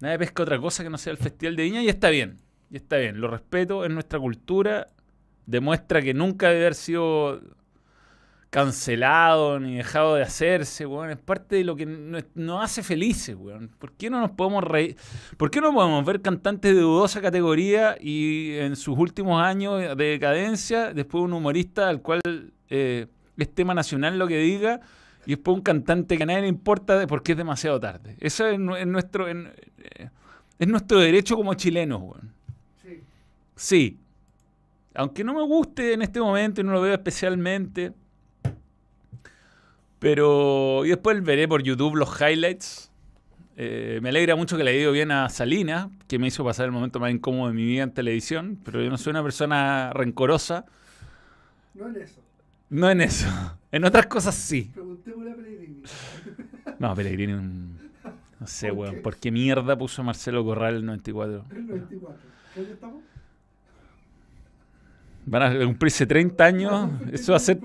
Speaker 1: Nadie pesca otra cosa que no sea el Festival de Viña y está bien. Y está bien. Lo respeto, es nuestra cultura. Demuestra que nunca debe haber sido cancelado ni dejado de hacerse, weón. Es parte de lo que nos, nos hace felices, weón. ¿Por qué no nos podemos reír? ¿Por qué no podemos ver cantantes de dudosa categoría y en sus últimos años de decadencia, después un humorista al cual eh, es tema nacional lo que diga y después un cantante que a nadie le importa porque es demasiado tarde? Eso es, nu- es nuestro, eh, es nuestro derecho como chilenos, weón.
Speaker 2: Sí.
Speaker 1: Sí. Aunque no me guste en este momento y no lo veo especialmente. Pero y después veré por YouTube los highlights. Eh, me alegra mucho que le haya ido bien a Salina, que me hizo pasar el momento más incómodo de mi vida en televisión. Pero yo no soy una persona rencorosa.
Speaker 2: No en eso.
Speaker 1: No en eso. En otras cosas sí.
Speaker 2: Preguntémosle a Pellegrini.
Speaker 1: No, Pellegrini, un- no sé,
Speaker 2: ¿Por
Speaker 1: weón.
Speaker 2: qué?
Speaker 1: ¿Por qué mierda puso Marcelo Corral el 94?
Speaker 2: El 94. ¿Qué año estamos?
Speaker 1: Van a cumplirse 30 años. Eso va a ser.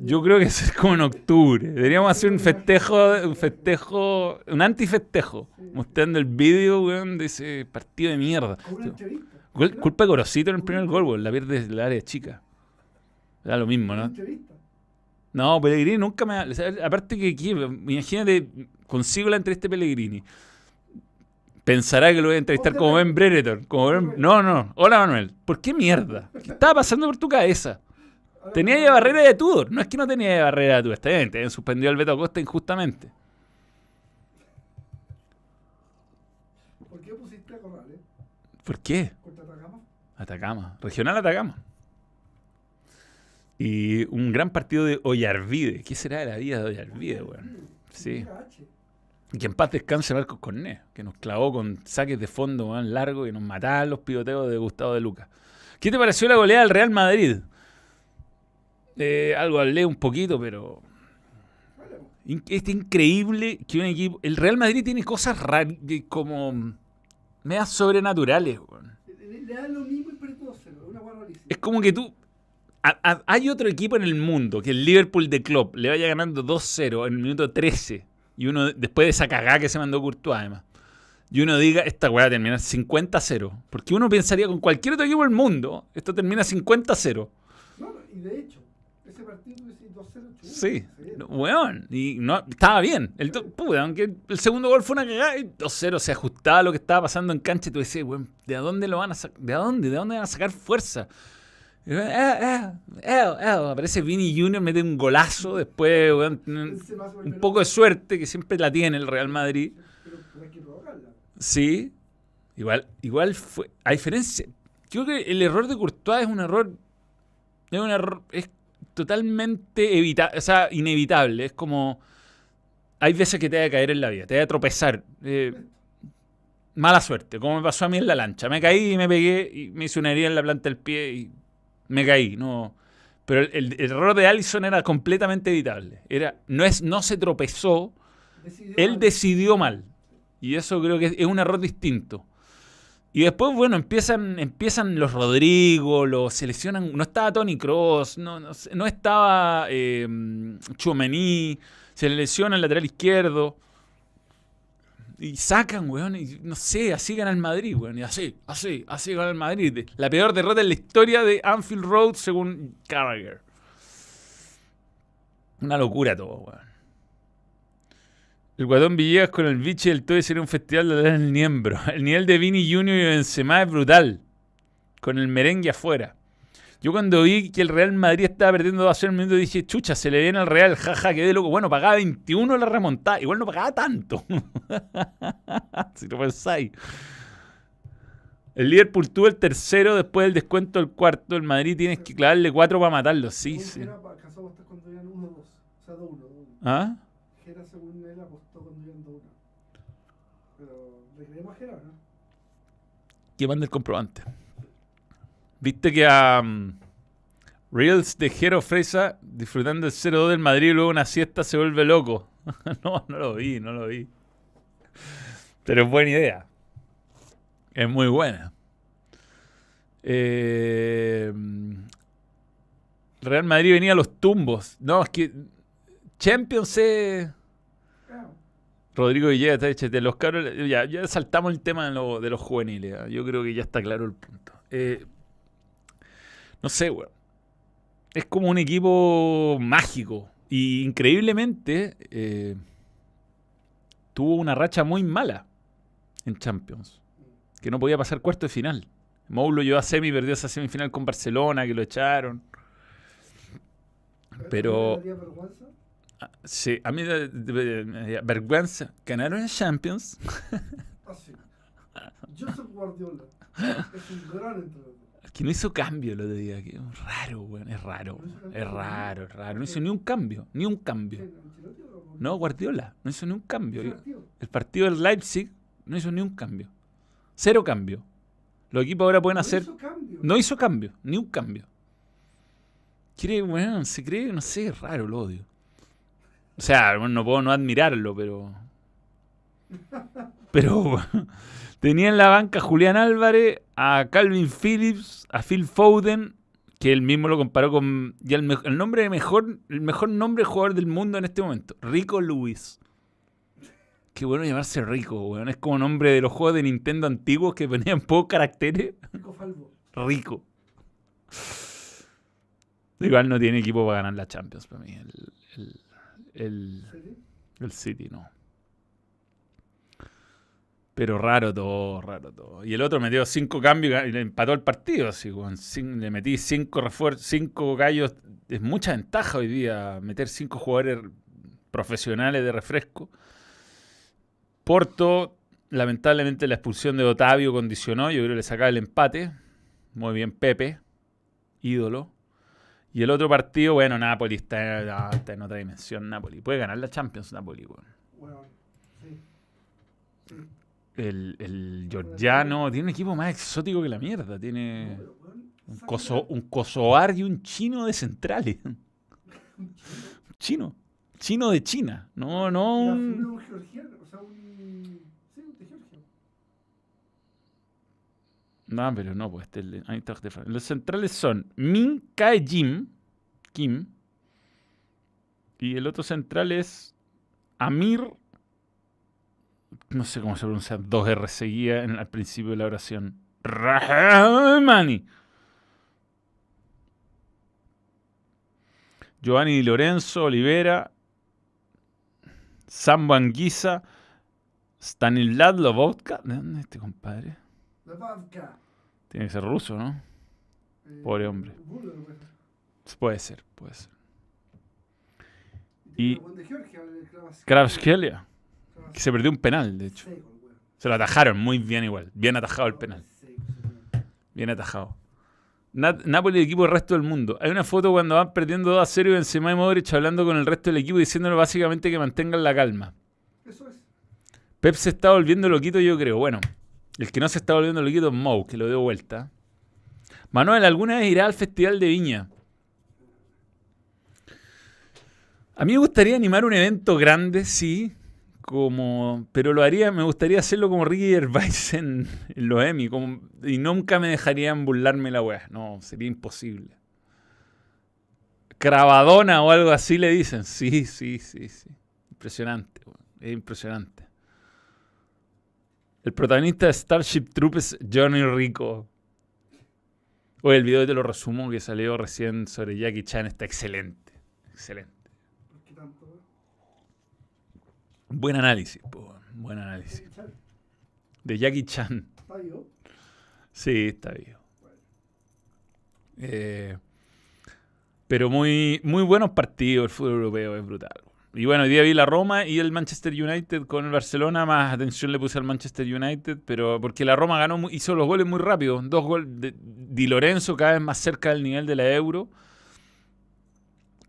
Speaker 1: Yo creo que es como en octubre. Deberíamos hacer un festejo, un festejo, un antifestejo. Mostrando el vídeo, weón, de ese partido de mierda. Culpa de Gorosito en el primer gol, weón. La pierde el área chica. Era lo mismo, ¿no? No, Pellegrini nunca me... Aparte que, aquí, imagínate, consigo la entrevista de Pellegrini. Pensará que lo voy a entrevistar como Ben Brereton. Como Ben- No, no. Hola, Manuel. ¿Por qué mierda? ¿Qué estaba pasando por tu cabeza? Tenía ya barrera de Tudor. No es que no tenía ya barrera de Tudor. Está bien, te habían suspendido al Beto Acosta injustamente.
Speaker 2: ¿Por qué pusiste a Corrales?
Speaker 1: ¿Por qué?
Speaker 2: Contra Atacama.
Speaker 1: Atacama. Regional Atacama. Y un gran partido de Ollarvide. ¿Qué será de la vida de Ollarvide, weón? Sí. Y que en paz descanse Marcos Corné, que nos clavó con saques de fondo weón, largos y nos mataban los pivoteos de Gustavo de Lucas. ¿Qué te pareció la goleada del Real Madrid? Eh, algo hablé un poquito, pero Es increíble que un equipo. El Real Madrid tiene cosas raras, como. medias sobrenaturales, weón.
Speaker 2: Le, da lo mismo y pierde 2-0. Es una.
Speaker 1: Es como que tú. a- a- hay otro equipo en el mundo que el Liverpool de Klopp le vaya ganando 2-0 en el minuto 13. Y uno, después de esa cagada que se mandó Courtois, además. Y uno diga, esta weá termina 50-0. Porque uno pensaría con cualquier otro equipo del mundo, esto termina 50-0.
Speaker 2: No, y de hecho, ese partido tú decís 2-0 chulo.
Speaker 1: Sí, weón. Y no, estaba bien. El, puta, aunque el segundo gol fue una cagada, y 2-0 se ajustaba a lo que estaba pasando en cancha. Y tú decías, weón, ¿de dónde lo van a sacar? ¿De dónde? ¿De dónde van a sacar fuerza? Y, eh, eh, eh, eh, aparece Vini Junior, mete un golazo. Después, weón, un, poco de suerte que siempre la tiene el Real Madrid. Sí, igual, igual fue. A diferencia, creo que el error de Courtois es un error. Es un error. Es totalmente evitable. O sea, inevitable. Es como. Hay veces que te va a caer en la vida, te va a tropezar. eh, mala suerte, como me pasó a mí en la lancha. Me caí y me pegué y me hice una herida en la planta del pie y me caí. No. Pero el, el- el error de Allison era completamente evitable. Era, no, es, no se tropezó,
Speaker 2: Decidió
Speaker 1: él
Speaker 2: mal.
Speaker 1: decidió mal. Y eso creo que es, es un error distinto. Y después, bueno, empiezan, empiezan los Rodrigo, los seleccionan. No estaba Tony Cross, no, no, no estaba eh, Chouameni, se le lesiona el lateral izquierdo. Y sacan, weón, y no sé, así gana el Madrid, weón. Y así, así, así gana el Madrid. La peor derrota en la historia de Anfield Road, según Carragher. Una locura todo, weón. El Guatón Villegas con el biche del todo sería un festival de el miembro. El nivel de Vini Junior y Benzema es brutal. Con el merengue afuera. Yo cuando vi que el Real Madrid estaba perdiendo 2 a 0 en el minuto dije, chucha, se le viene al Real, jaja, quedé loco. Bueno, pagaba 21 la remontada. Igual no pagaba tanto. si lo pensáis. El Liverpool tuvo el tercero después del descuento del cuarto. El Madrid tienes que clavarle 4 para matarlo. Sí, sí.
Speaker 2: Pa- alcanzamos hasta cuando iban 1-2. O sea, 2-1. 2-1.
Speaker 1: ¿Ah?
Speaker 2: Jera, según él, apostó cuando iban 2-1. Pero, ¿le creemos a Jera o no?
Speaker 1: que manda el comprobante. Viste que a mm, Reels de Jero Fresa disfrutando el 0-2 del Madrid y luego una siesta se vuelve loco. no, no lo vi, no lo vi. Pero es buena idea. Es muy buena. Eh, Real Madrid venía a los tumbos. No, es que Champions. Rodrigo Villegas, está hecho, de los cabros, ya, ya saltamos el tema de, de los juveniles. ¿ah? Yo creo que ya está claro el punto. Eh, no sé, weón. Es como un equipo mágico. Y increíblemente eh, tuvo una racha muy mala en Champions. Que no podía pasar cuarto de final. Mou lo llevó a semi, perdió esa semifinal con Barcelona, que lo echaron. Pero-. Ah, Sí, a mí de- de- vergüenza. Ganaron en Champions.
Speaker 2: Ah, sí. Joseph Guardiola es un gran entrenador.
Speaker 1: Que no hizo cambio el otro día. Que es raro, weón. Es raro. Es raro, es raro. No hizo ni un cambio. Ni un cambio. No, Guardiola. No hizo ni un cambio. El partido del Leipzig no hizo ni un cambio. Cero cambio. Los equipos ahora pueden
Speaker 2: No
Speaker 1: hacer.
Speaker 2: hizo cambio.
Speaker 1: No hizo cambio. Ni un cambio. Quiere, weón, se cree, no sé, es raro, lo odio. O sea, bueno, no puedo no admirarlo, pero. Pero tenía en la banca a Julián Álvarez, a Calvin Phillips, a Phil Foden, que él mismo lo comparó con. Ya el, nombre de mejor, el mejor nombre de jugador del mundo en este momento. Rico Lewis. Qué bueno llamarse Rico, weón. Es como nombre de los juegos de Nintendo antiguos que ponían pocos caracteres.
Speaker 2: Rico Falvo.
Speaker 1: Rico. Igual no tiene equipo para ganar la Champions para mí. El, el, el-
Speaker 2: ¿Sí?
Speaker 1: el City no. Pero raro todo, raro todo. Y el otro metió cinco cambios y le empató el partido. Así, le metí cinco refuerzos, cinco gallos. Es mucha ventaja hoy día meter cinco jugadores profesionales de refresco. Porto, lamentablemente la expulsión de Otavio condicionó. Yo creo que le sacaba el empate. Muy bien, Pepe, ídolo. Y el otro partido, bueno, Napoli está, está en otra dimensión. Napoli puede ganar la Champions, Napoli. weón.
Speaker 2: Bueno, sí.
Speaker 1: El, el georgiano tiene un equipo más exótico que la mierda. Tiene un, un kosovar y un chino de centrales.
Speaker 2: chino.
Speaker 1: Chino. De China. No, no un... No, pero no, pues este es el Eintracht de Frankfurt. Los centrales son Min Kae Jim, Kim, y el otro central es Amir, no sé cómo se pronuncia, dos R seguidas en, al principio de la oración. Rahmani. Giovanni Di Lorenzo, Olivera, Sambo Anguisa, Stanislav Lobotka. ¿De dónde es este compadre?
Speaker 2: Vavka.
Speaker 1: Tiene que ser ruso, ¿no?
Speaker 2: Eh,
Speaker 1: Pobre hombre.
Speaker 2: puede ser.
Speaker 1: Puede ser.
Speaker 2: Y
Speaker 1: Kravskelia, que se perdió un penal, de hecho.
Speaker 2: El.
Speaker 1: Se lo atajaron muy bien igual. Bien atajado el penal. Bien atajado. Na- Napoli, equipo del resto del mundo. Hay una foto cuando van perdiendo 2 a 0 y Benzema y Modric hablando con el resto del equipo diciéndole básicamente que mantengan la calma.
Speaker 2: Eso es.
Speaker 1: Pep se está volviendo loquito, yo creo. Bueno, el que no se está volviendo loquito es Mou, que lo dio vuelta. Manuel, ¿alguna vez irá al Festival de Viña? A mí me gustaría animar un evento grande, sí, como, pero lo haría, me gustaría hacerlo como Ricky Gervais en, los Emmy, como, y nunca me dejarían burlarme la weá. No, sería imposible. Cravadona o algo así le dicen. Sí, sí, sí, sí. Impresionante, es impresionante. El protagonista de Starship Troopers, Johnny Rico. Oye, el video te lo resumo que salió recién sobre Jackie Chan. Está excelente. Excelente.
Speaker 2: ¿Por qué tanto? weón?
Speaker 1: Buen análisis, po, buen análisis. De Jackie Chan.
Speaker 2: ¿Está vivo?
Speaker 1: Sí, está vivo. Eh, pero muy, muy buenos partidos. El fútbol europeo es brutal. Y bueno, hoy día vi la Roma y el Manchester United con el Barcelona. Más atención le puse al Manchester United, pero porque la Roma ganó, hizo los goles muy rápido. Dos goles de Di Lorenzo cada vez más cerca del nivel de la Euro.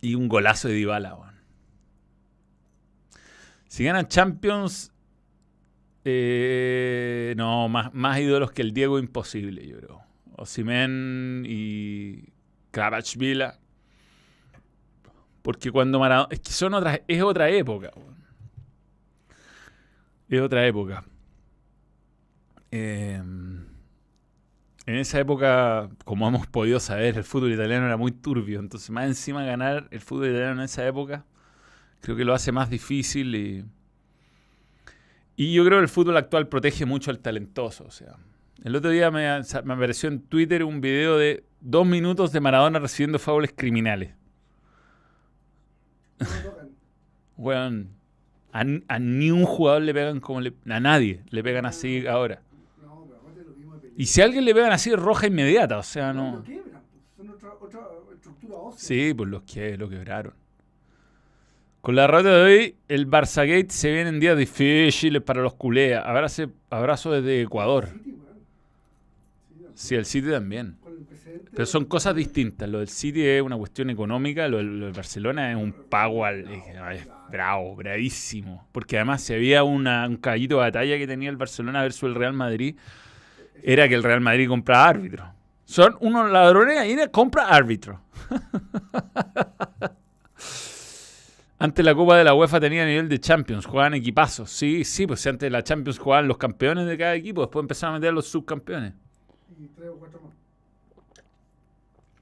Speaker 1: Y un golazo de Dybala, weón. Si ganan Champions, eh, no, más, ídolos que el Diego imposible, yo creo. Osimhen y Kravachvila. Porque cuando Maradona... Es que son otras... Es otra época. Es otra época. Eh, en esa época, como hemos podido saber, el fútbol italiano era muy turbio. Entonces, más encima ganar el fútbol italiano en esa época, creo que lo hace más difícil y... Y yo creo que el fútbol actual protege mucho al talentoso. O sea, el otro día me, me apareció en Twitter un video de dos minutos de Maradona recibiendo faules criminales.
Speaker 2: No lo tocan.
Speaker 1: Weón, a, a ni un jugador le pegan como le, a nadie le pegan así ahora. Y si a alguien le pegan así roja inmediata, o sea,
Speaker 2: No, pues. Son otra, otra estructura ósea.
Speaker 1: Sí, pues los que lo quebraron. Con la derrota de hoy, el Barçagate se viene en días difíciles para los culés. Abrazo, abrazo desde Ecuador.
Speaker 2: Sí,
Speaker 1: el City también. Pero son cosas distintas. Lo del City es una cuestión económica, lo del, lo del Barcelona es un pago al. Es, es bravo, bravísimo. Porque además, si había una, un caballito de batalla que tenía el Barcelona versus el Real Madrid, era que el Real Madrid compraba árbitro. Son unos ladrones ahí compra árbitro. Antes la Copa de la UEFA tenía nivel de Champions, jugaban equipazos. Sí, sí, pues antes la Champions jugaban los campeones de cada equipo, después empezaron a meter a los subcampeones.
Speaker 2: Y tres o cuatro más.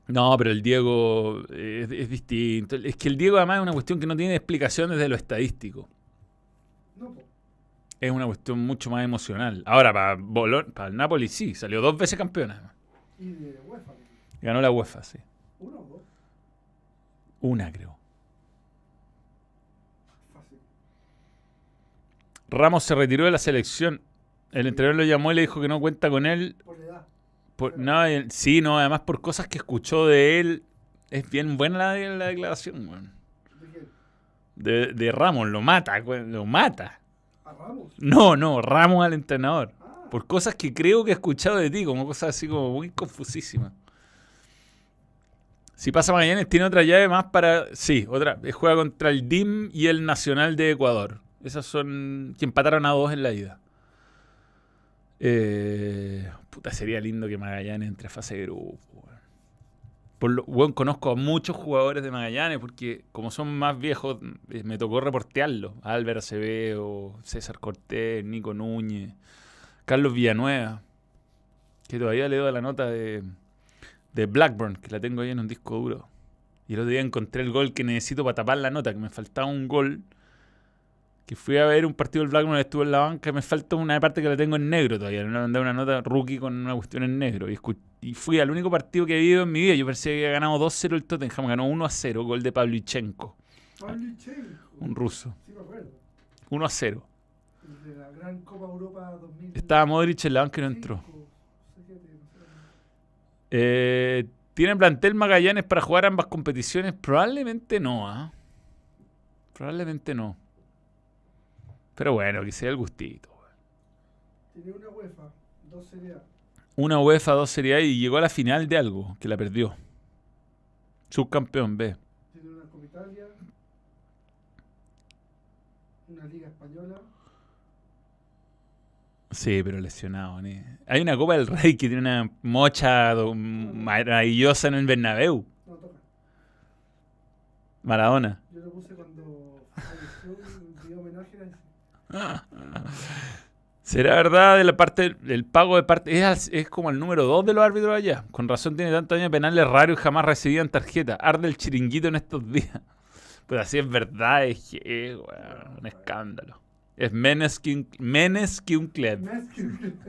Speaker 1: No, pero el Diego es, es distinto. Es que el Diego además es una cuestión que no tiene explicación desde lo estadístico.
Speaker 2: No.
Speaker 1: Es una cuestión mucho más emocional. Ahora, para, Bolon- para el Napoli sí, salió dos veces campeón. además.
Speaker 2: Y de UEFA.
Speaker 1: Ganó la UEFA, sí.
Speaker 2: Uno o dos.
Speaker 1: Una, creo. Ramos se retiró de la selección. El entrenador lo llamó y le dijo que no cuenta con él.
Speaker 2: Por edad.
Speaker 1: Por, no, él- sí, no, además por cosas que escuchó de él. Es bien buena la, la declaración, weón.
Speaker 2: ¿De?
Speaker 1: De, Ramos, lo mata, lo mata.
Speaker 2: A Ramos.
Speaker 1: No, no, Ramos al entrenador.
Speaker 2: Ah,
Speaker 1: Por cosas que creo que he escuchado de ti, como cosas así como muy confusísimas. Si pasa Magallanes, tiene otra llave más para. Sí, otra. eh, Juega contra el DIM y el Nacional de Ecuador. Esas son. que empataron a dos en la ida. Eh, puta, sería lindo que Magallanes entre fase de grupo. weón. Por lo, weón, conozco a muchos jugadores de Magallanes porque, como son más viejos, eh, me tocó reportearlo. Álvaro Acevedo, César Cortés, Nico Núñez. Carlos Villanueva, que todavía le doy la nota de, de Blackburn, que la tengo ahí en un disco duro. Y el otro día encontré el gol que necesito para tapar la nota, que me faltaba un gol. Que fui a ver un partido del Blackburn, estuve en la banca, me falta una parte que la tengo en negro todavía. Me mandé una nota rookie con una cuestión en negro. Y, fui al único partido que he vivido en mi vida. Yo pensé que había ganado 2-0 el Tottenham, ganó 1-0, gol de Pavlyuchenko,
Speaker 2: Pavlyuchenko.
Speaker 1: un ruso.
Speaker 2: Sí, me acuerdo.
Speaker 1: 1-0.
Speaker 2: El de la Gran Copa Europa 2000.
Speaker 1: Estaba Modric en la banca y no entró.
Speaker 2: No.
Speaker 1: Eh, ¿Tiene plantel Magallanes para jugar ambas competiciones? Probablemente no, ¿ah? Probablemente no. Pero bueno, que sea el gustito.
Speaker 2: Tiene una UEFA, dos Serie A.
Speaker 1: Una UEFA, dos Serie A y llegó a la final de algo, que la perdió. Subcampeón B.
Speaker 2: Tiene una Copa Italia. Una Liga Española.
Speaker 1: Sí, pero lesionado. ni- Hay una Copa del Rey que tiene una mocha maravillosa en el Bernabéu.
Speaker 2: No, toca.
Speaker 1: Maradona.
Speaker 2: Yo lo puse cuando falleció y dio homenaje a ese.
Speaker 1: ¿Será verdad de la parte el pago de parte es, es como el número 2 de los árbitros allá? Con razón tiene tantos años penales raros y jamás recibían tarjeta. Arde el chiringuito en estos días. Pues así es verdad, es que es weón, un escándalo. Es menos que un, menos que un club.
Speaker 2: Más que un-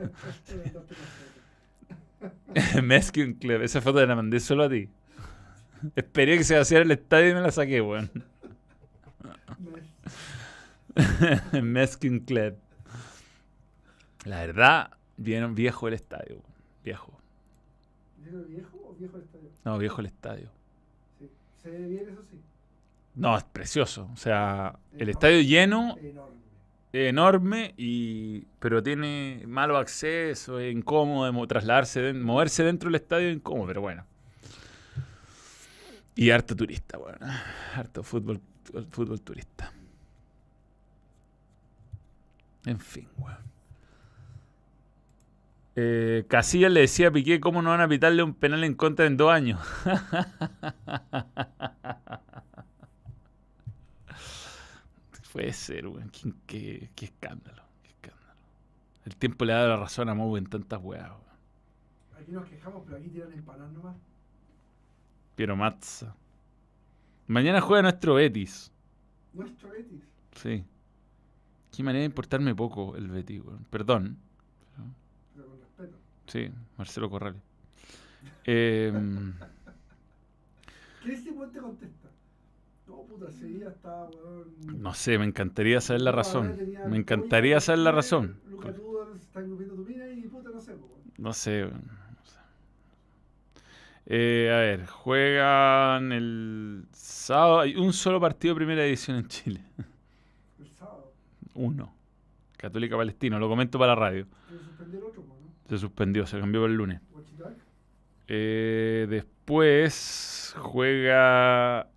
Speaker 1: Menos que un club. Esa foto la mandé solo a ti. Esperé que se vaciara el estadio y me la saqué, weón.
Speaker 2: Más-
Speaker 1: Un club. La verdad, bien viejo el estadio. Viejo.
Speaker 2: ¿Viejo viejo o viejo el estadio?
Speaker 1: No, viejo el estadio.
Speaker 2: Sí. Se ve bien, eso sí.
Speaker 1: No, es precioso. O sea, el estadio lleno,
Speaker 2: Enorme.
Speaker 1: enorme, y pero tiene malo acceso, es incómodo trasladarse, moverse dentro del estadio es incómodo, pero bueno. Y harto turista, bueno. Harto fútbol, fútbol turista. En fin, weón. Eh, Casillas le decía a Piqué cómo no van a pitarle un penal en contra en dos años. Puede ser, weón. Qué, qué- qué escándalo. Qué escándalo. El tiempo le ha dado la razón a Mou en tantas weas, weón.
Speaker 2: Aquí nos quejamos, pero aquí tiran empanadas nomás.
Speaker 1: Piero Matza. Mañana juega nuestro Betis.
Speaker 2: Nuestro Betis.
Speaker 1: Sí. Qué manera de importarme poco el Betis, weón. Perdón.
Speaker 2: Pero con respeto.
Speaker 1: Sí, Marcelo Corrales. Eh,
Speaker 2: ¿Qué ese weón te contesta? No, puta, ese día estaba, weón.
Speaker 1: no sé, me encantaría saber la razón. Me encantaría saber la razón.
Speaker 2: Luca Tudor se está encubriendo tu mina y puta, no sé, po, weón.
Speaker 1: No sé. weón. Eh, a ver, juegan el sábado. Hay un solo partido de primera división en Chile. Uno. Católica Palestino. Lo comento para la radio.
Speaker 2: Que suspendió el otro, ¿no?
Speaker 1: Se suspendió, se cambió para el lunes. Eh, después juega.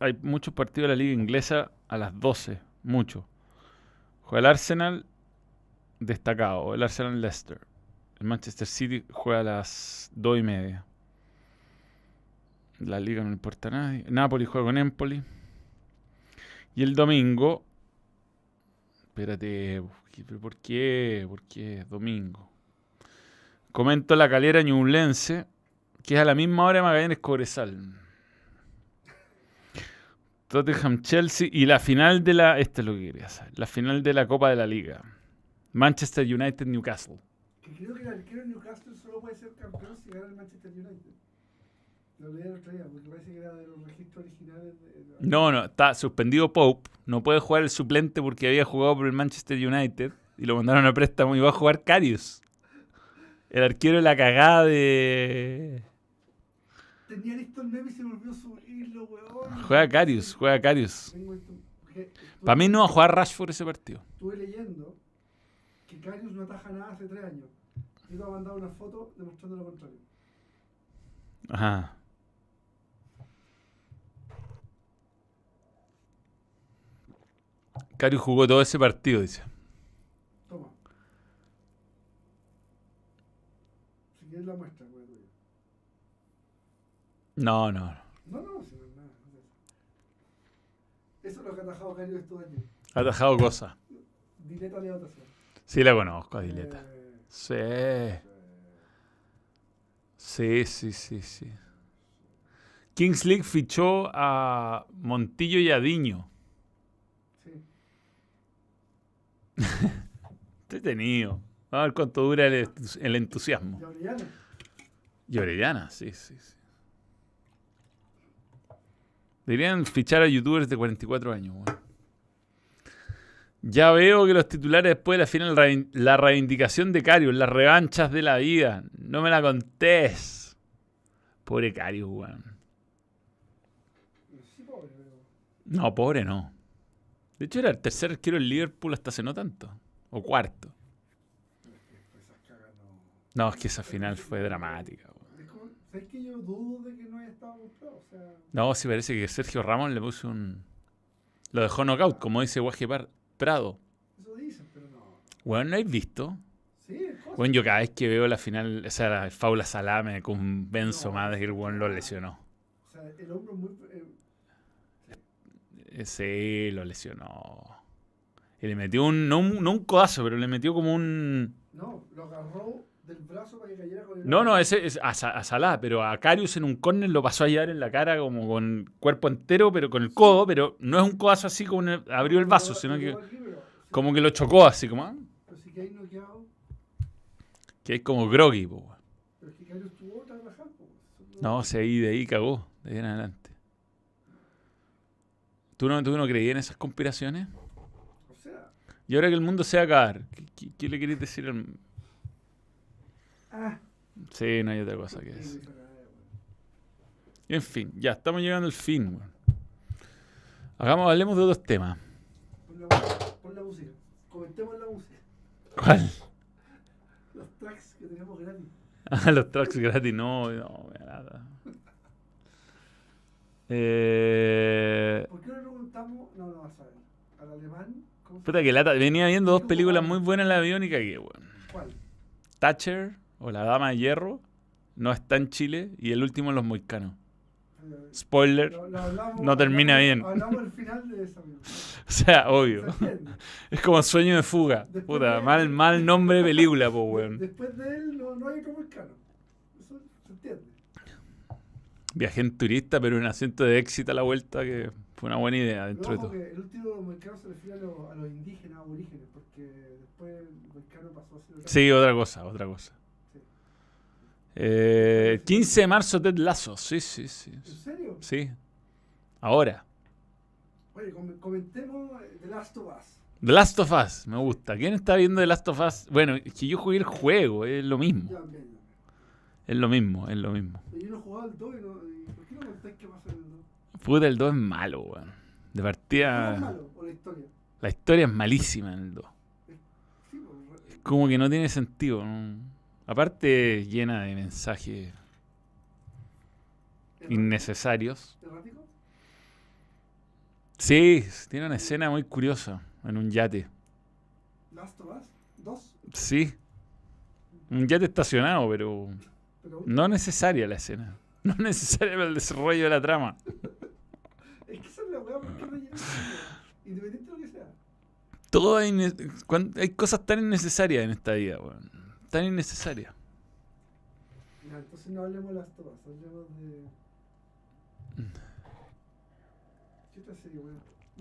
Speaker 1: Hay muchos partidos de la liga inglesa a las 12. Mucho. Juega el Arsenal destacado. El Arsenal Leicester. El Manchester City juega a las 2 y media. La liga no importa a nadie. Napoli juega con Empoli. Y el domingo. Espérate. ¿pero ¿Por qué? ¿Por qué? Domingo. Comento la calera ñublense, que es a la misma hora de Magallanes Cobresal. Tottenham Chelsea y la final de la. Esto es lo que quería saber. La final de la Copa de la Liga. Manchester United Newcastle.
Speaker 2: Creo que el arquero Newcastle solo puede ser campeón si gana el Manchester United. Lo leí el otro día, porque parece que era de los registros originales de. de-
Speaker 1: No, no, está suspendido Pope. No puede jugar el suplente porque había jugado por el Manchester United y lo mandaron a préstamo y va a jugar Carius. El arquero de la cagada de.
Speaker 2: Tenía listo el meme y se volvió a subirlo, weón.
Speaker 1: Juega Carius, juega Carius. Para mí no va a jugar Rashford ese partido.
Speaker 2: Estuve leyendo que Carius no ataja nada hace tres años. Y te voy a mandar una foto demostrando lo contrario.
Speaker 1: Ajá. Carius jugó todo ese partido, dice.
Speaker 2: Toma. Si quieres la muestra, weón. tuya.
Speaker 1: No, no. no.
Speaker 2: No, no, si no nada. eso. Es lo que ha atajado Carius estos años.
Speaker 1: Ha atajado cosas.
Speaker 2: Dileta le votación.
Speaker 1: Sí la conozco, a Dileta.
Speaker 2: Eh,
Speaker 1: Sí.
Speaker 2: eh,
Speaker 1: Sí, sí, sí, sí. Kings League fichó a Montillo y a Diño.
Speaker 2: sí.
Speaker 1: Entretenido. Vamos a ver cuánto dura el, entus- el entusiasmo.
Speaker 2: Y Orellana.
Speaker 1: Sí, sí, sí. Deberían fichar a youtubers de 44 años. weón. Ya veo que los titulares después de la final, la reivindicación de Carius, las revanchas de la vida. No me la contés. Pobre Carius, weón. No, pobre no. De hecho, era el tercer arquero del Liverpool hasta hace no tanto. O cuarto.
Speaker 2: No.
Speaker 1: Es que esa final fue dramática.
Speaker 2: ¿Sabes que yo dudo de que no haya estado comprado? O sea,
Speaker 1: No, sí parece que Sergio Ramos le puso un... Lo dejó knockout, como dice Guaje Prado.
Speaker 2: eso dicen, pero no.
Speaker 1: Bueno, ¿no habéis visto?
Speaker 2: Sí, cosa.
Speaker 1: Bueno, yo cada vez que veo la final, o sea, el Faula Salá me convenzo
Speaker 2: No,
Speaker 1: más de que el weón lo lesionó.
Speaker 2: O sea, el hombro es muy.
Speaker 1: Sí, lo lesionó. Y le metió un, no un, no un codazo, pero le metió como un...
Speaker 2: no, lo agarró del brazo para que cayera con el.
Speaker 1: No, no, ese es a, a Salah, pero a Carius en un córner lo pasó a llevar en la cara como con cuerpo entero, pero con el codo, pero no es un codazo así como el- abrió el vaso, sino que... Como que lo chocó así, como. ah,
Speaker 2: Pero si que hay noqueado,
Speaker 1: Que es como groggy, po,
Speaker 2: pero es que Kairos tuvo otra baja. Eso
Speaker 1: No, o sea, ahí de ahí cagó, de ahí en adelante. ¿Tú no, ¿Tú no creías en esas conspiraciones?
Speaker 2: O sea,
Speaker 1: Y ahora que el mundo se va a acabar, ¿qué, qué- qué le queréis decir al.?
Speaker 2: ah,
Speaker 1: Sí, no hay otra cosa que eso. En fin, ya estamos llegando al fin, weón. Hagamos, hablemos de otros temas.
Speaker 2: Pon la, pon la música. Comentemos la música.
Speaker 1: ¿Cuál?
Speaker 2: Los tracks que tenemos gratis.
Speaker 1: Ah, los tracks gratis, no, no, me nada. Eh,
Speaker 2: ¿Por qué no no vas a ver. Al alemán, ¿cómo se
Speaker 1: puta que lata. Venía viendo dos películas muy buenas en la avión y cagué, weón.
Speaker 2: ¿Cuál?
Speaker 1: Thatcher o La Dama de Hierro no está en Chile y el último en Los Moicanos. Spoiler.
Speaker 2: lo- lo hablamos-
Speaker 1: no termina
Speaker 2: hablamos-
Speaker 1: bien.
Speaker 2: Hablamos al final de esa película.
Speaker 1: O sea, obvio.
Speaker 2: ¿Se entiende?
Speaker 1: Es como sueño de fuga.
Speaker 2: Después
Speaker 1: Puta,
Speaker 2: de-
Speaker 1: mal, mal nombre de película, po, weón.
Speaker 2: Después de él no, no hay otro volcano. Eso se entiende.
Speaker 1: Viajé en turista, pero un asiento de éxito a la vuelta que fue una buena idea dentro de todo.
Speaker 2: que el último volcano se refiere a, los- a los indígenas aborígenes, porque después el pasó a ser otra
Speaker 1: Sí, otra cosa, otra cosa.
Speaker 2: Sí.
Speaker 1: Eh, 15 de marzo, Ted Lasso. Sí, sí, sí.
Speaker 2: ¿En serio?
Speaker 1: Sí. Ahora.
Speaker 2: Oye, com- comentemos The Last of Us.
Speaker 1: The Last of Us, me gusta. ¿Quién está viendo The Last of Us? Bueno, es que yo jugué el juego, es lo mismo.
Speaker 2: Ya, bien, ya.
Speaker 1: Es lo mismo, es lo mismo.
Speaker 2: Yo no he jugado el 2 y, no, y ¿por qué no contáis qué pasa en el 2?
Speaker 1: Puta, el 2 es malo, weón. De
Speaker 2: ¿Es
Speaker 1: partida,
Speaker 2: malo o la historia?
Speaker 1: la historia es malísima en el 2.
Speaker 2: Sí, pues, re-
Speaker 1: Como que no tiene sentido. ¿no? Aparte, llena de mensajes
Speaker 2: ¿errático?
Speaker 1: innecesarios.
Speaker 2: ¿Errático?
Speaker 1: Sí, tiene una escena muy curiosa en un yate.
Speaker 2: ¿Last of Us? ¿2?
Speaker 1: Sí. Un yate estacionado, pero
Speaker 2: Pero
Speaker 1: no necesaria la escena. No necesaria para el desarrollo de la trama.
Speaker 2: Independiente de lo que sea.
Speaker 1: Todo hay cosas tan innecesarias en esta vida, weón. Tan innecesarias.
Speaker 2: Ya, entonces no hablemos de Last of Us, hablemos de.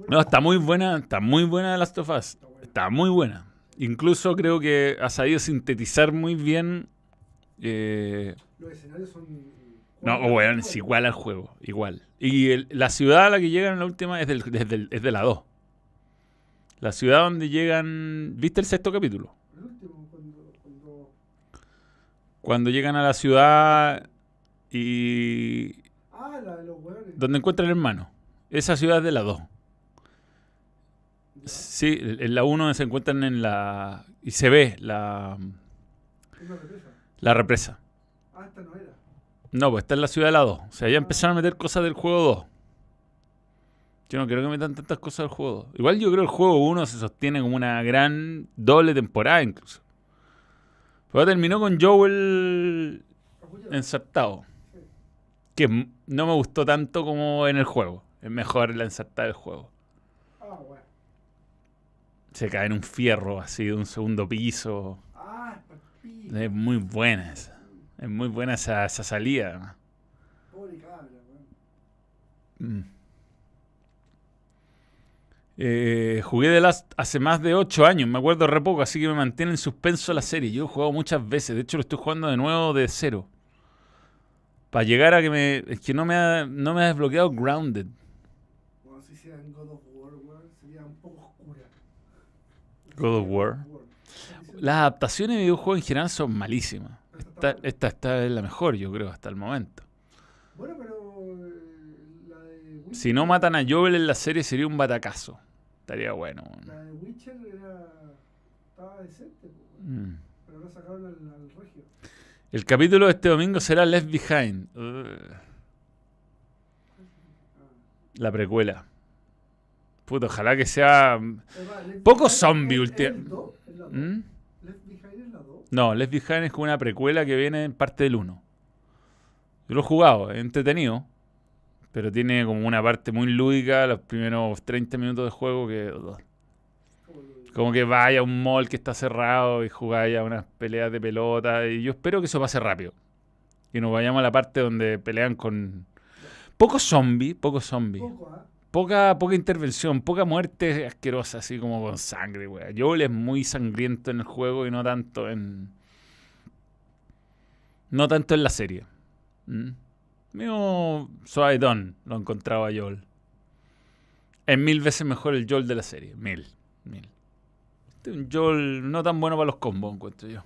Speaker 1: No, está muy buena, está muy buena Last of Us.
Speaker 2: está buena.
Speaker 1: Está muy buena. Incluso creo que ha sabido sintetizar muy bien. eh,
Speaker 2: Los escenarios son.
Speaker 1: No, weón, es igual al juego, igual. Y el- la ciudad a la que llegan en la última es, del, es, del- es de la 2. La ciudad donde llegan. ¿Viste el sexto capítulo?
Speaker 2: El último, cuando. cuando
Speaker 1: llegan a la ciudad y.
Speaker 2: ah, la de los weones.
Speaker 1: donde encuentran el hermano. Esa ciudad es de la 2.
Speaker 2: Ya,
Speaker 1: Sí, en la 1 se encuentran en la. Y se ve la,
Speaker 2: una represa.
Speaker 1: la represa.
Speaker 2: Ah, esta no era.
Speaker 1: No, pues está en la ciudad de la 2. O sea, ya empezaron a meter cosas del juego 2. Yo no creo que metan tantas cosas del juego 2. Igual yo creo que el juego 1 se sostiene como una gran doble temporada incluso. Pero terminó con Joel ensartado. Que no me gustó tanto como en el juego. Es mejor la ensartada del juego. Se cae en un fierro así de un segundo piso.
Speaker 2: Ah. Es
Speaker 1: muy buena esa. Es muy buena esa, esa salida.
Speaker 2: Pobre cabra.
Speaker 1: Mm. Eh, jugué de Last hace más de 8 años, me acuerdo re poco, así que me mantiene en suspenso la serie. Yo he jugado muchas veces, de hecho lo estoy jugando de nuevo de cero. Para llegar a que me. Es que no me ha, no me ha desbloqueado Grounded.
Speaker 2: Bueno, si hicieran God of War, sería un poco oscura.
Speaker 1: God of War. Las adaptaciones de videojuegos en general son malísimas. Esta, esta, esta es la mejor, yo creo, hasta el momento.
Speaker 2: Bueno, pero eh, la de
Speaker 1: Si no matan a Joel en la serie sería un batacazo. Estaría bueno.
Speaker 2: La de Witcher era. estaba decente, weón.
Speaker 1: Mm.
Speaker 2: pero no sacaron al, al regio.
Speaker 1: El capítulo de este domingo será Left Behind. La precuela. Puta, ojalá que sea.
Speaker 2: Además, Left
Speaker 1: Poco
Speaker 2: Behind
Speaker 1: No, Left Behind es como una precuela que viene en parte del 1. Yo lo he jugado, es entretenido. Pero tiene como una parte muy lúdica, los primeros 30 minutos de juego que. Como que vaya a un mall que está cerrado y jugáis a unas peleas de pelota. Y yo espero que eso pase rápido. Que nos vayamos a la parte donde pelean con. Poco zombie, poco zombie.
Speaker 2: Poco, ¿ah?
Speaker 1: Poca, poca intervención, poca muerte asquerosa, así como con sangre, weón. Joel es muy sangriento en el juego y no tanto en. No tanto en la serie. ¿Mm? Mío suavetón lo encontraba Joel. Es mil veces mejor el Joel de la serie. Mil. Mil. Este es un Joel no tan bueno para los combos, encuentro yo.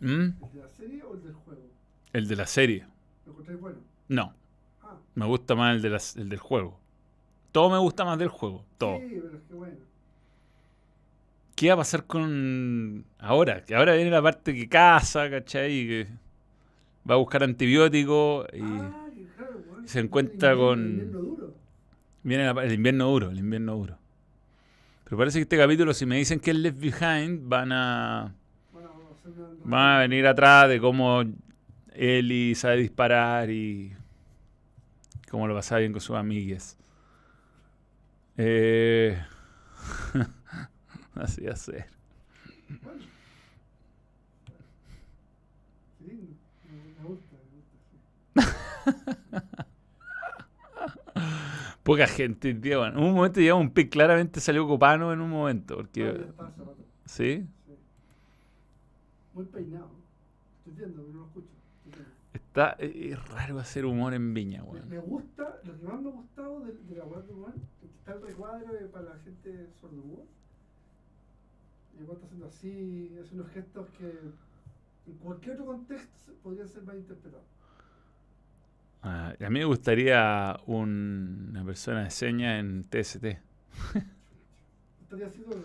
Speaker 1: ¿Mm?
Speaker 2: ¿El de la serie o el del juego?
Speaker 1: El de la serie. No.
Speaker 2: Ah,
Speaker 1: Me gusta más el, de las- el del juego. Todo me gusta más del juego. Todo.
Speaker 2: sí, pero es que bueno.
Speaker 1: ¿Qué va a pasar con ahora? Que ahora viene la parte que caza, ¿cachai? Y que va a buscar antibióticos y
Speaker 2: Ah, que claro, bueno.
Speaker 1: se encuentra
Speaker 2: El invierno-
Speaker 1: con-
Speaker 2: el invierno duro.
Speaker 1: viene la- el invierno duro, el invierno duro. Pero parece que este capítulo, si me dicen que es Left Behind, van a,
Speaker 2: Bueno, vamos a hacer una-
Speaker 1: van a venir atrás de cómo Ellie sabe disparar y cómo lo pasaba bien con sus amigues. Eh... Así va a ser.
Speaker 2: Bueno. Sí, me, me gusta, me gusta. sí.
Speaker 1: Poca gente, tío. En un momento llegamos a un pic. Claramente salió Copano en un momento. Porque,
Speaker 2: hace rato,
Speaker 1: ¿Sí?
Speaker 2: sí. Muy peinado. Estoy viendo, pero no lo escucho.
Speaker 1: Está, eh, es raro hacer humor en Viña, weón.
Speaker 2: me gusta, lo que más me ha gustado de, de la web de es que está el recuadro de- para la gente sordomuda. Y Juan está haciendo así, hace unos gestos que en cualquier otro contexto podrían ser mal interpretados.
Speaker 1: Ah, a mí me gustaría un- una persona de señas en TST.
Speaker 2: Estaría así todo.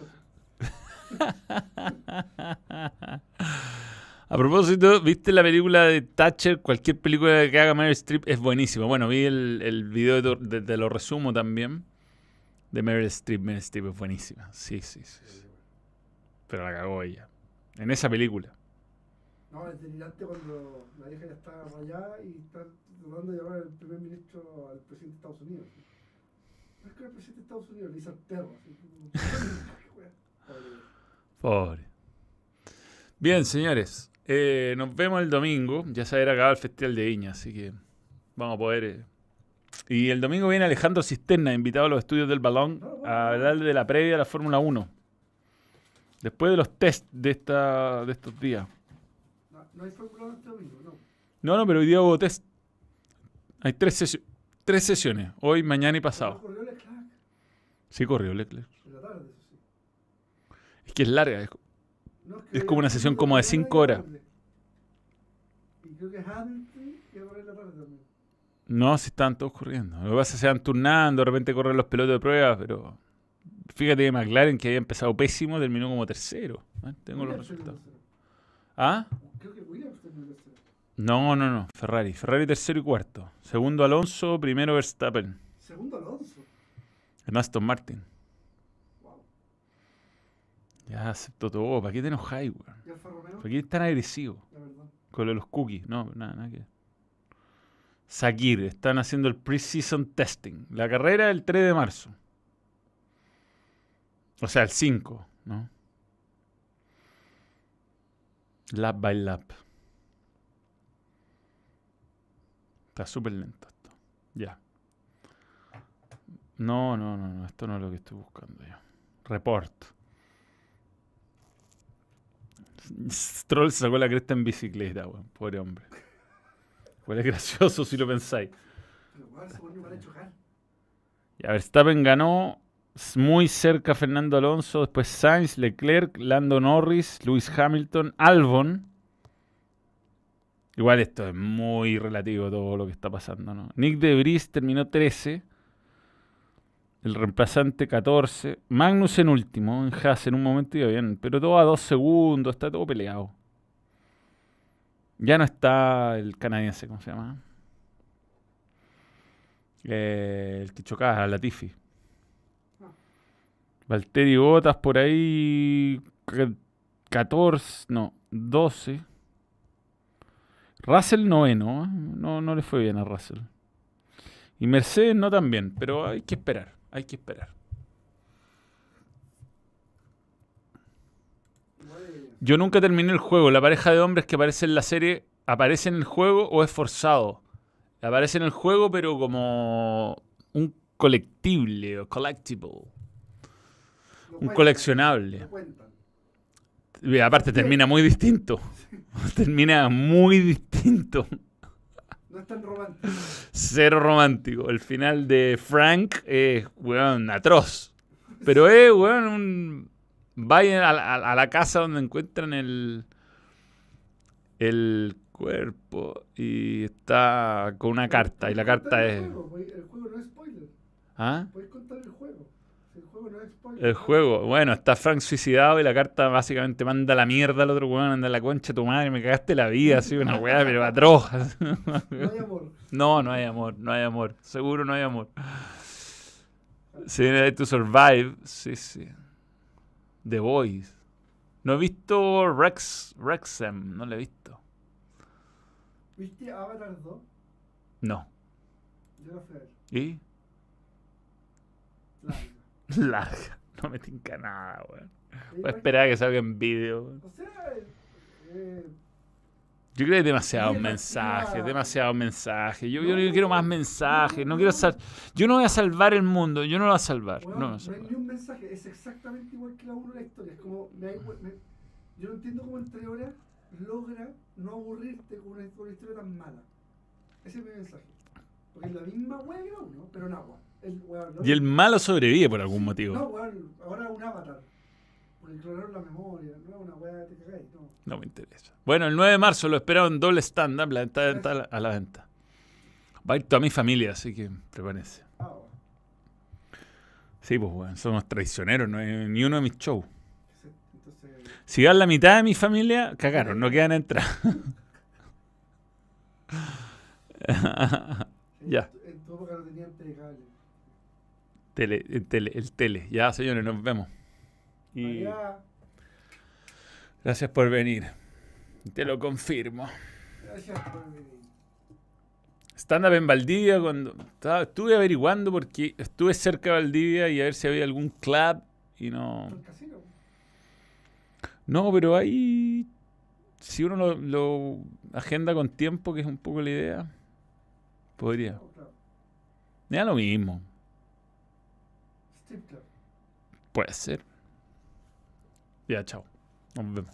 Speaker 1: A propósito, ¿viste la película de Thatcher? Cualquier película que haga Meryl Streep es buenísima. Bueno, vi el, el video de, de- de lo resumo también. De Meryl Streep. Meryl Streep es buenísima. Sí, sí, sí. sí. Pero la cagó ella. En esa película.
Speaker 2: No, es delirante cuando la vieja ya está rayada y está tratando de llamar al primer ministro al presidente de Estados Unidos. No es que el presidente de Estados Unidos le dice al perro. Pobre.
Speaker 1: Bien, señores. Eh, nos vemos el domingo. Ya se habrá acabado el Festival de Viña, así que vamos a poder. eh. Y el domingo viene Alejandro Cisterna, invitado a los estudios del balón, a hablar de la previa a la Fórmula 1. Después de los test de, esta, de estos días.
Speaker 2: No, no hay Fórmula 1 este domingo, no.
Speaker 1: No, no, pero hoy día hubo test. Hay tres, sesio- tres sesiones, hoy, mañana y pasado.
Speaker 2: Corrió Leclerc
Speaker 1: Sí corrió Leclerc.
Speaker 2: en la tarde, eso sí.
Speaker 1: Es que es larga. es-
Speaker 2: No,
Speaker 1: Es
Speaker 2: que
Speaker 1: como una sesión como de cinco horas.
Speaker 2: tarde. Y creo que Hamilton iba a correr la tarde también.
Speaker 1: No, si estaban todos corriendo. Lo que pasa es que se van turnando, de repente corren los pilotos de prueba, pero fíjate que McLaren, que había empezado pésimo, terminó como tercero. ¿eh? Tengo los resultados. ¿Ah?
Speaker 2: Creo que Williams terminó tercero.
Speaker 1: No, no, no. Ferrari. Ferrari tercero y cuarto. Segundo Alonso, primero Verstappen.
Speaker 2: Segundo Alonso.
Speaker 1: En Aston Martin.
Speaker 2: Wow.
Speaker 1: Ya aceptó todo. ¿Para qué te enojáis, weón?
Speaker 2: Y
Speaker 1: ¿Para qué eres tan agresivo? Con los cookies. No, nada, nada que. Sakir, están haciendo el pre-season testing. La carrera el 3 de marzo. O sea, el 5, ¿no? Lap by lap. Está súper lento esto. Ya. No, no, no, no. Esto no es lo que estoy buscando yo. Report. Stroll sacó la cresta en bicicleta, weón. Pobre hombre. Igual es gracioso si lo pensáis.
Speaker 2: Chocar.
Speaker 1: Ya, Verstappen ganó muy cerca a Fernando Alonso, después Sainz, Leclerc, Lando Norris, Lewis Hamilton, Albon. Igual esto es muy relativo todo lo que está pasando, ¿no? Nick de Vries terminó 13. El reemplazante 14. Magnus en último. En Haas en un momento iba bien. Pero todo a dos segundos. Está todo peleado. Ya no está el canadiense, ¿cómo se llama? Eh, el que chocaba, Latifi.
Speaker 2: Ah.
Speaker 1: Valtteri Botas por ahí. c- 14, no, 12. Russell noveno. ¿eh? No, no le fue bien a Russell. Y Mercedes no tan bien, pero hay que esperar. Hay que esperar. Yo nunca terminé el juego. La pareja de hombres que aparece en la serie, ¿aparece en el juego o es forzado? Aparece en el juego, pero como un colectible o collectible. Un coleccionable. aparte termina muy distinto. termina muy distinto.
Speaker 2: Es tan romántico.
Speaker 1: Cero romántico. El final de Frank es, weón, atroz. Pero es, weón, un... Vayan a, la- a la casa donde encuentran el... El cuerpo y está con una carta. Y la carta es...
Speaker 2: El juego, el juego no es spoiler.
Speaker 1: ¿Ah?
Speaker 2: Puedes contar el juego. El juego no es spoiler.
Speaker 1: El juego. Bueno, está Frank suicidado y la carta básicamente manda la mierda al otro weón, anda la concha de tu madre, me cagaste la vida, así una weá, pero atroz.
Speaker 2: No hay amor.
Speaker 1: No, no hay amor, no hay amor. Seguro no hay amor. Sí, Day to Survive, sí, sí. The Boys. No he visto Rex, Rexem, no lo he visto.
Speaker 2: ¿Viste Avatar 2?
Speaker 1: No.
Speaker 2: Yo la fui a ver.
Speaker 1: ¿Y?
Speaker 2: Larga.
Speaker 1: Larga. No me tinca nada, weón. Voy a esperar a que salga en vídeo. weón.
Speaker 2: O sea, eh,
Speaker 1: Yo creo que hay demasiados mensajes, demasiados mensajes. Yo,
Speaker 2: No,
Speaker 1: yo, yo quiero más mensajes. No quiero sal yo no voy a salvar el mundo. Yo no lo voy a salvar. No,
Speaker 2: hay ni un mensaje. Es exactamente igual que la 1 la historia. Es como. me me- yo no entiendo cómo en tres horas logra no aburrirte con una, con una historia tan mala. Ese es mi mensaje. Porque es la misma wea que la 1, pero en agua. El, weón,
Speaker 1: Y el malo sobrevive por algún
Speaker 2: Sí,
Speaker 1: motivo.
Speaker 2: No, weón, ahora un avatar. Porque clonaron la memoria, no es una weá que te no.
Speaker 1: No me interesa. Bueno, el 9 de marzo lo espero en doble stand-up. La venta a la- a la venta. Va a ir toda mi familia, así que prepárense.
Speaker 2: Ah, bueno.
Speaker 1: Sí, pues, bueno, somos traicioneros. No hay ni uno de mis shows.
Speaker 2: Entonces.
Speaker 1: Si van la mitad de mi familia, cagaron, no quedan entrar.
Speaker 2: en
Speaker 1: Ya.
Speaker 2: En tu época no tenían telecable.
Speaker 1: Tele, el tele, el tele. Ya, señores, nos vemos. Y gracias por venir. Te lo confirmo.
Speaker 2: gracias por venir.
Speaker 1: Stand-up en Valdivia, cuando estaba- estuve averiguando porque estuve cerca de Valdivia y a ver si había algún club y no.
Speaker 2: ¿Por el casino?
Speaker 1: No, pero ahí, si uno lo, lo agenda con tiempo, que es un poco la idea, podría.
Speaker 2: Oh.
Speaker 1: Me da lo mismo, Puede ser. Ya, chao. Nos vemos.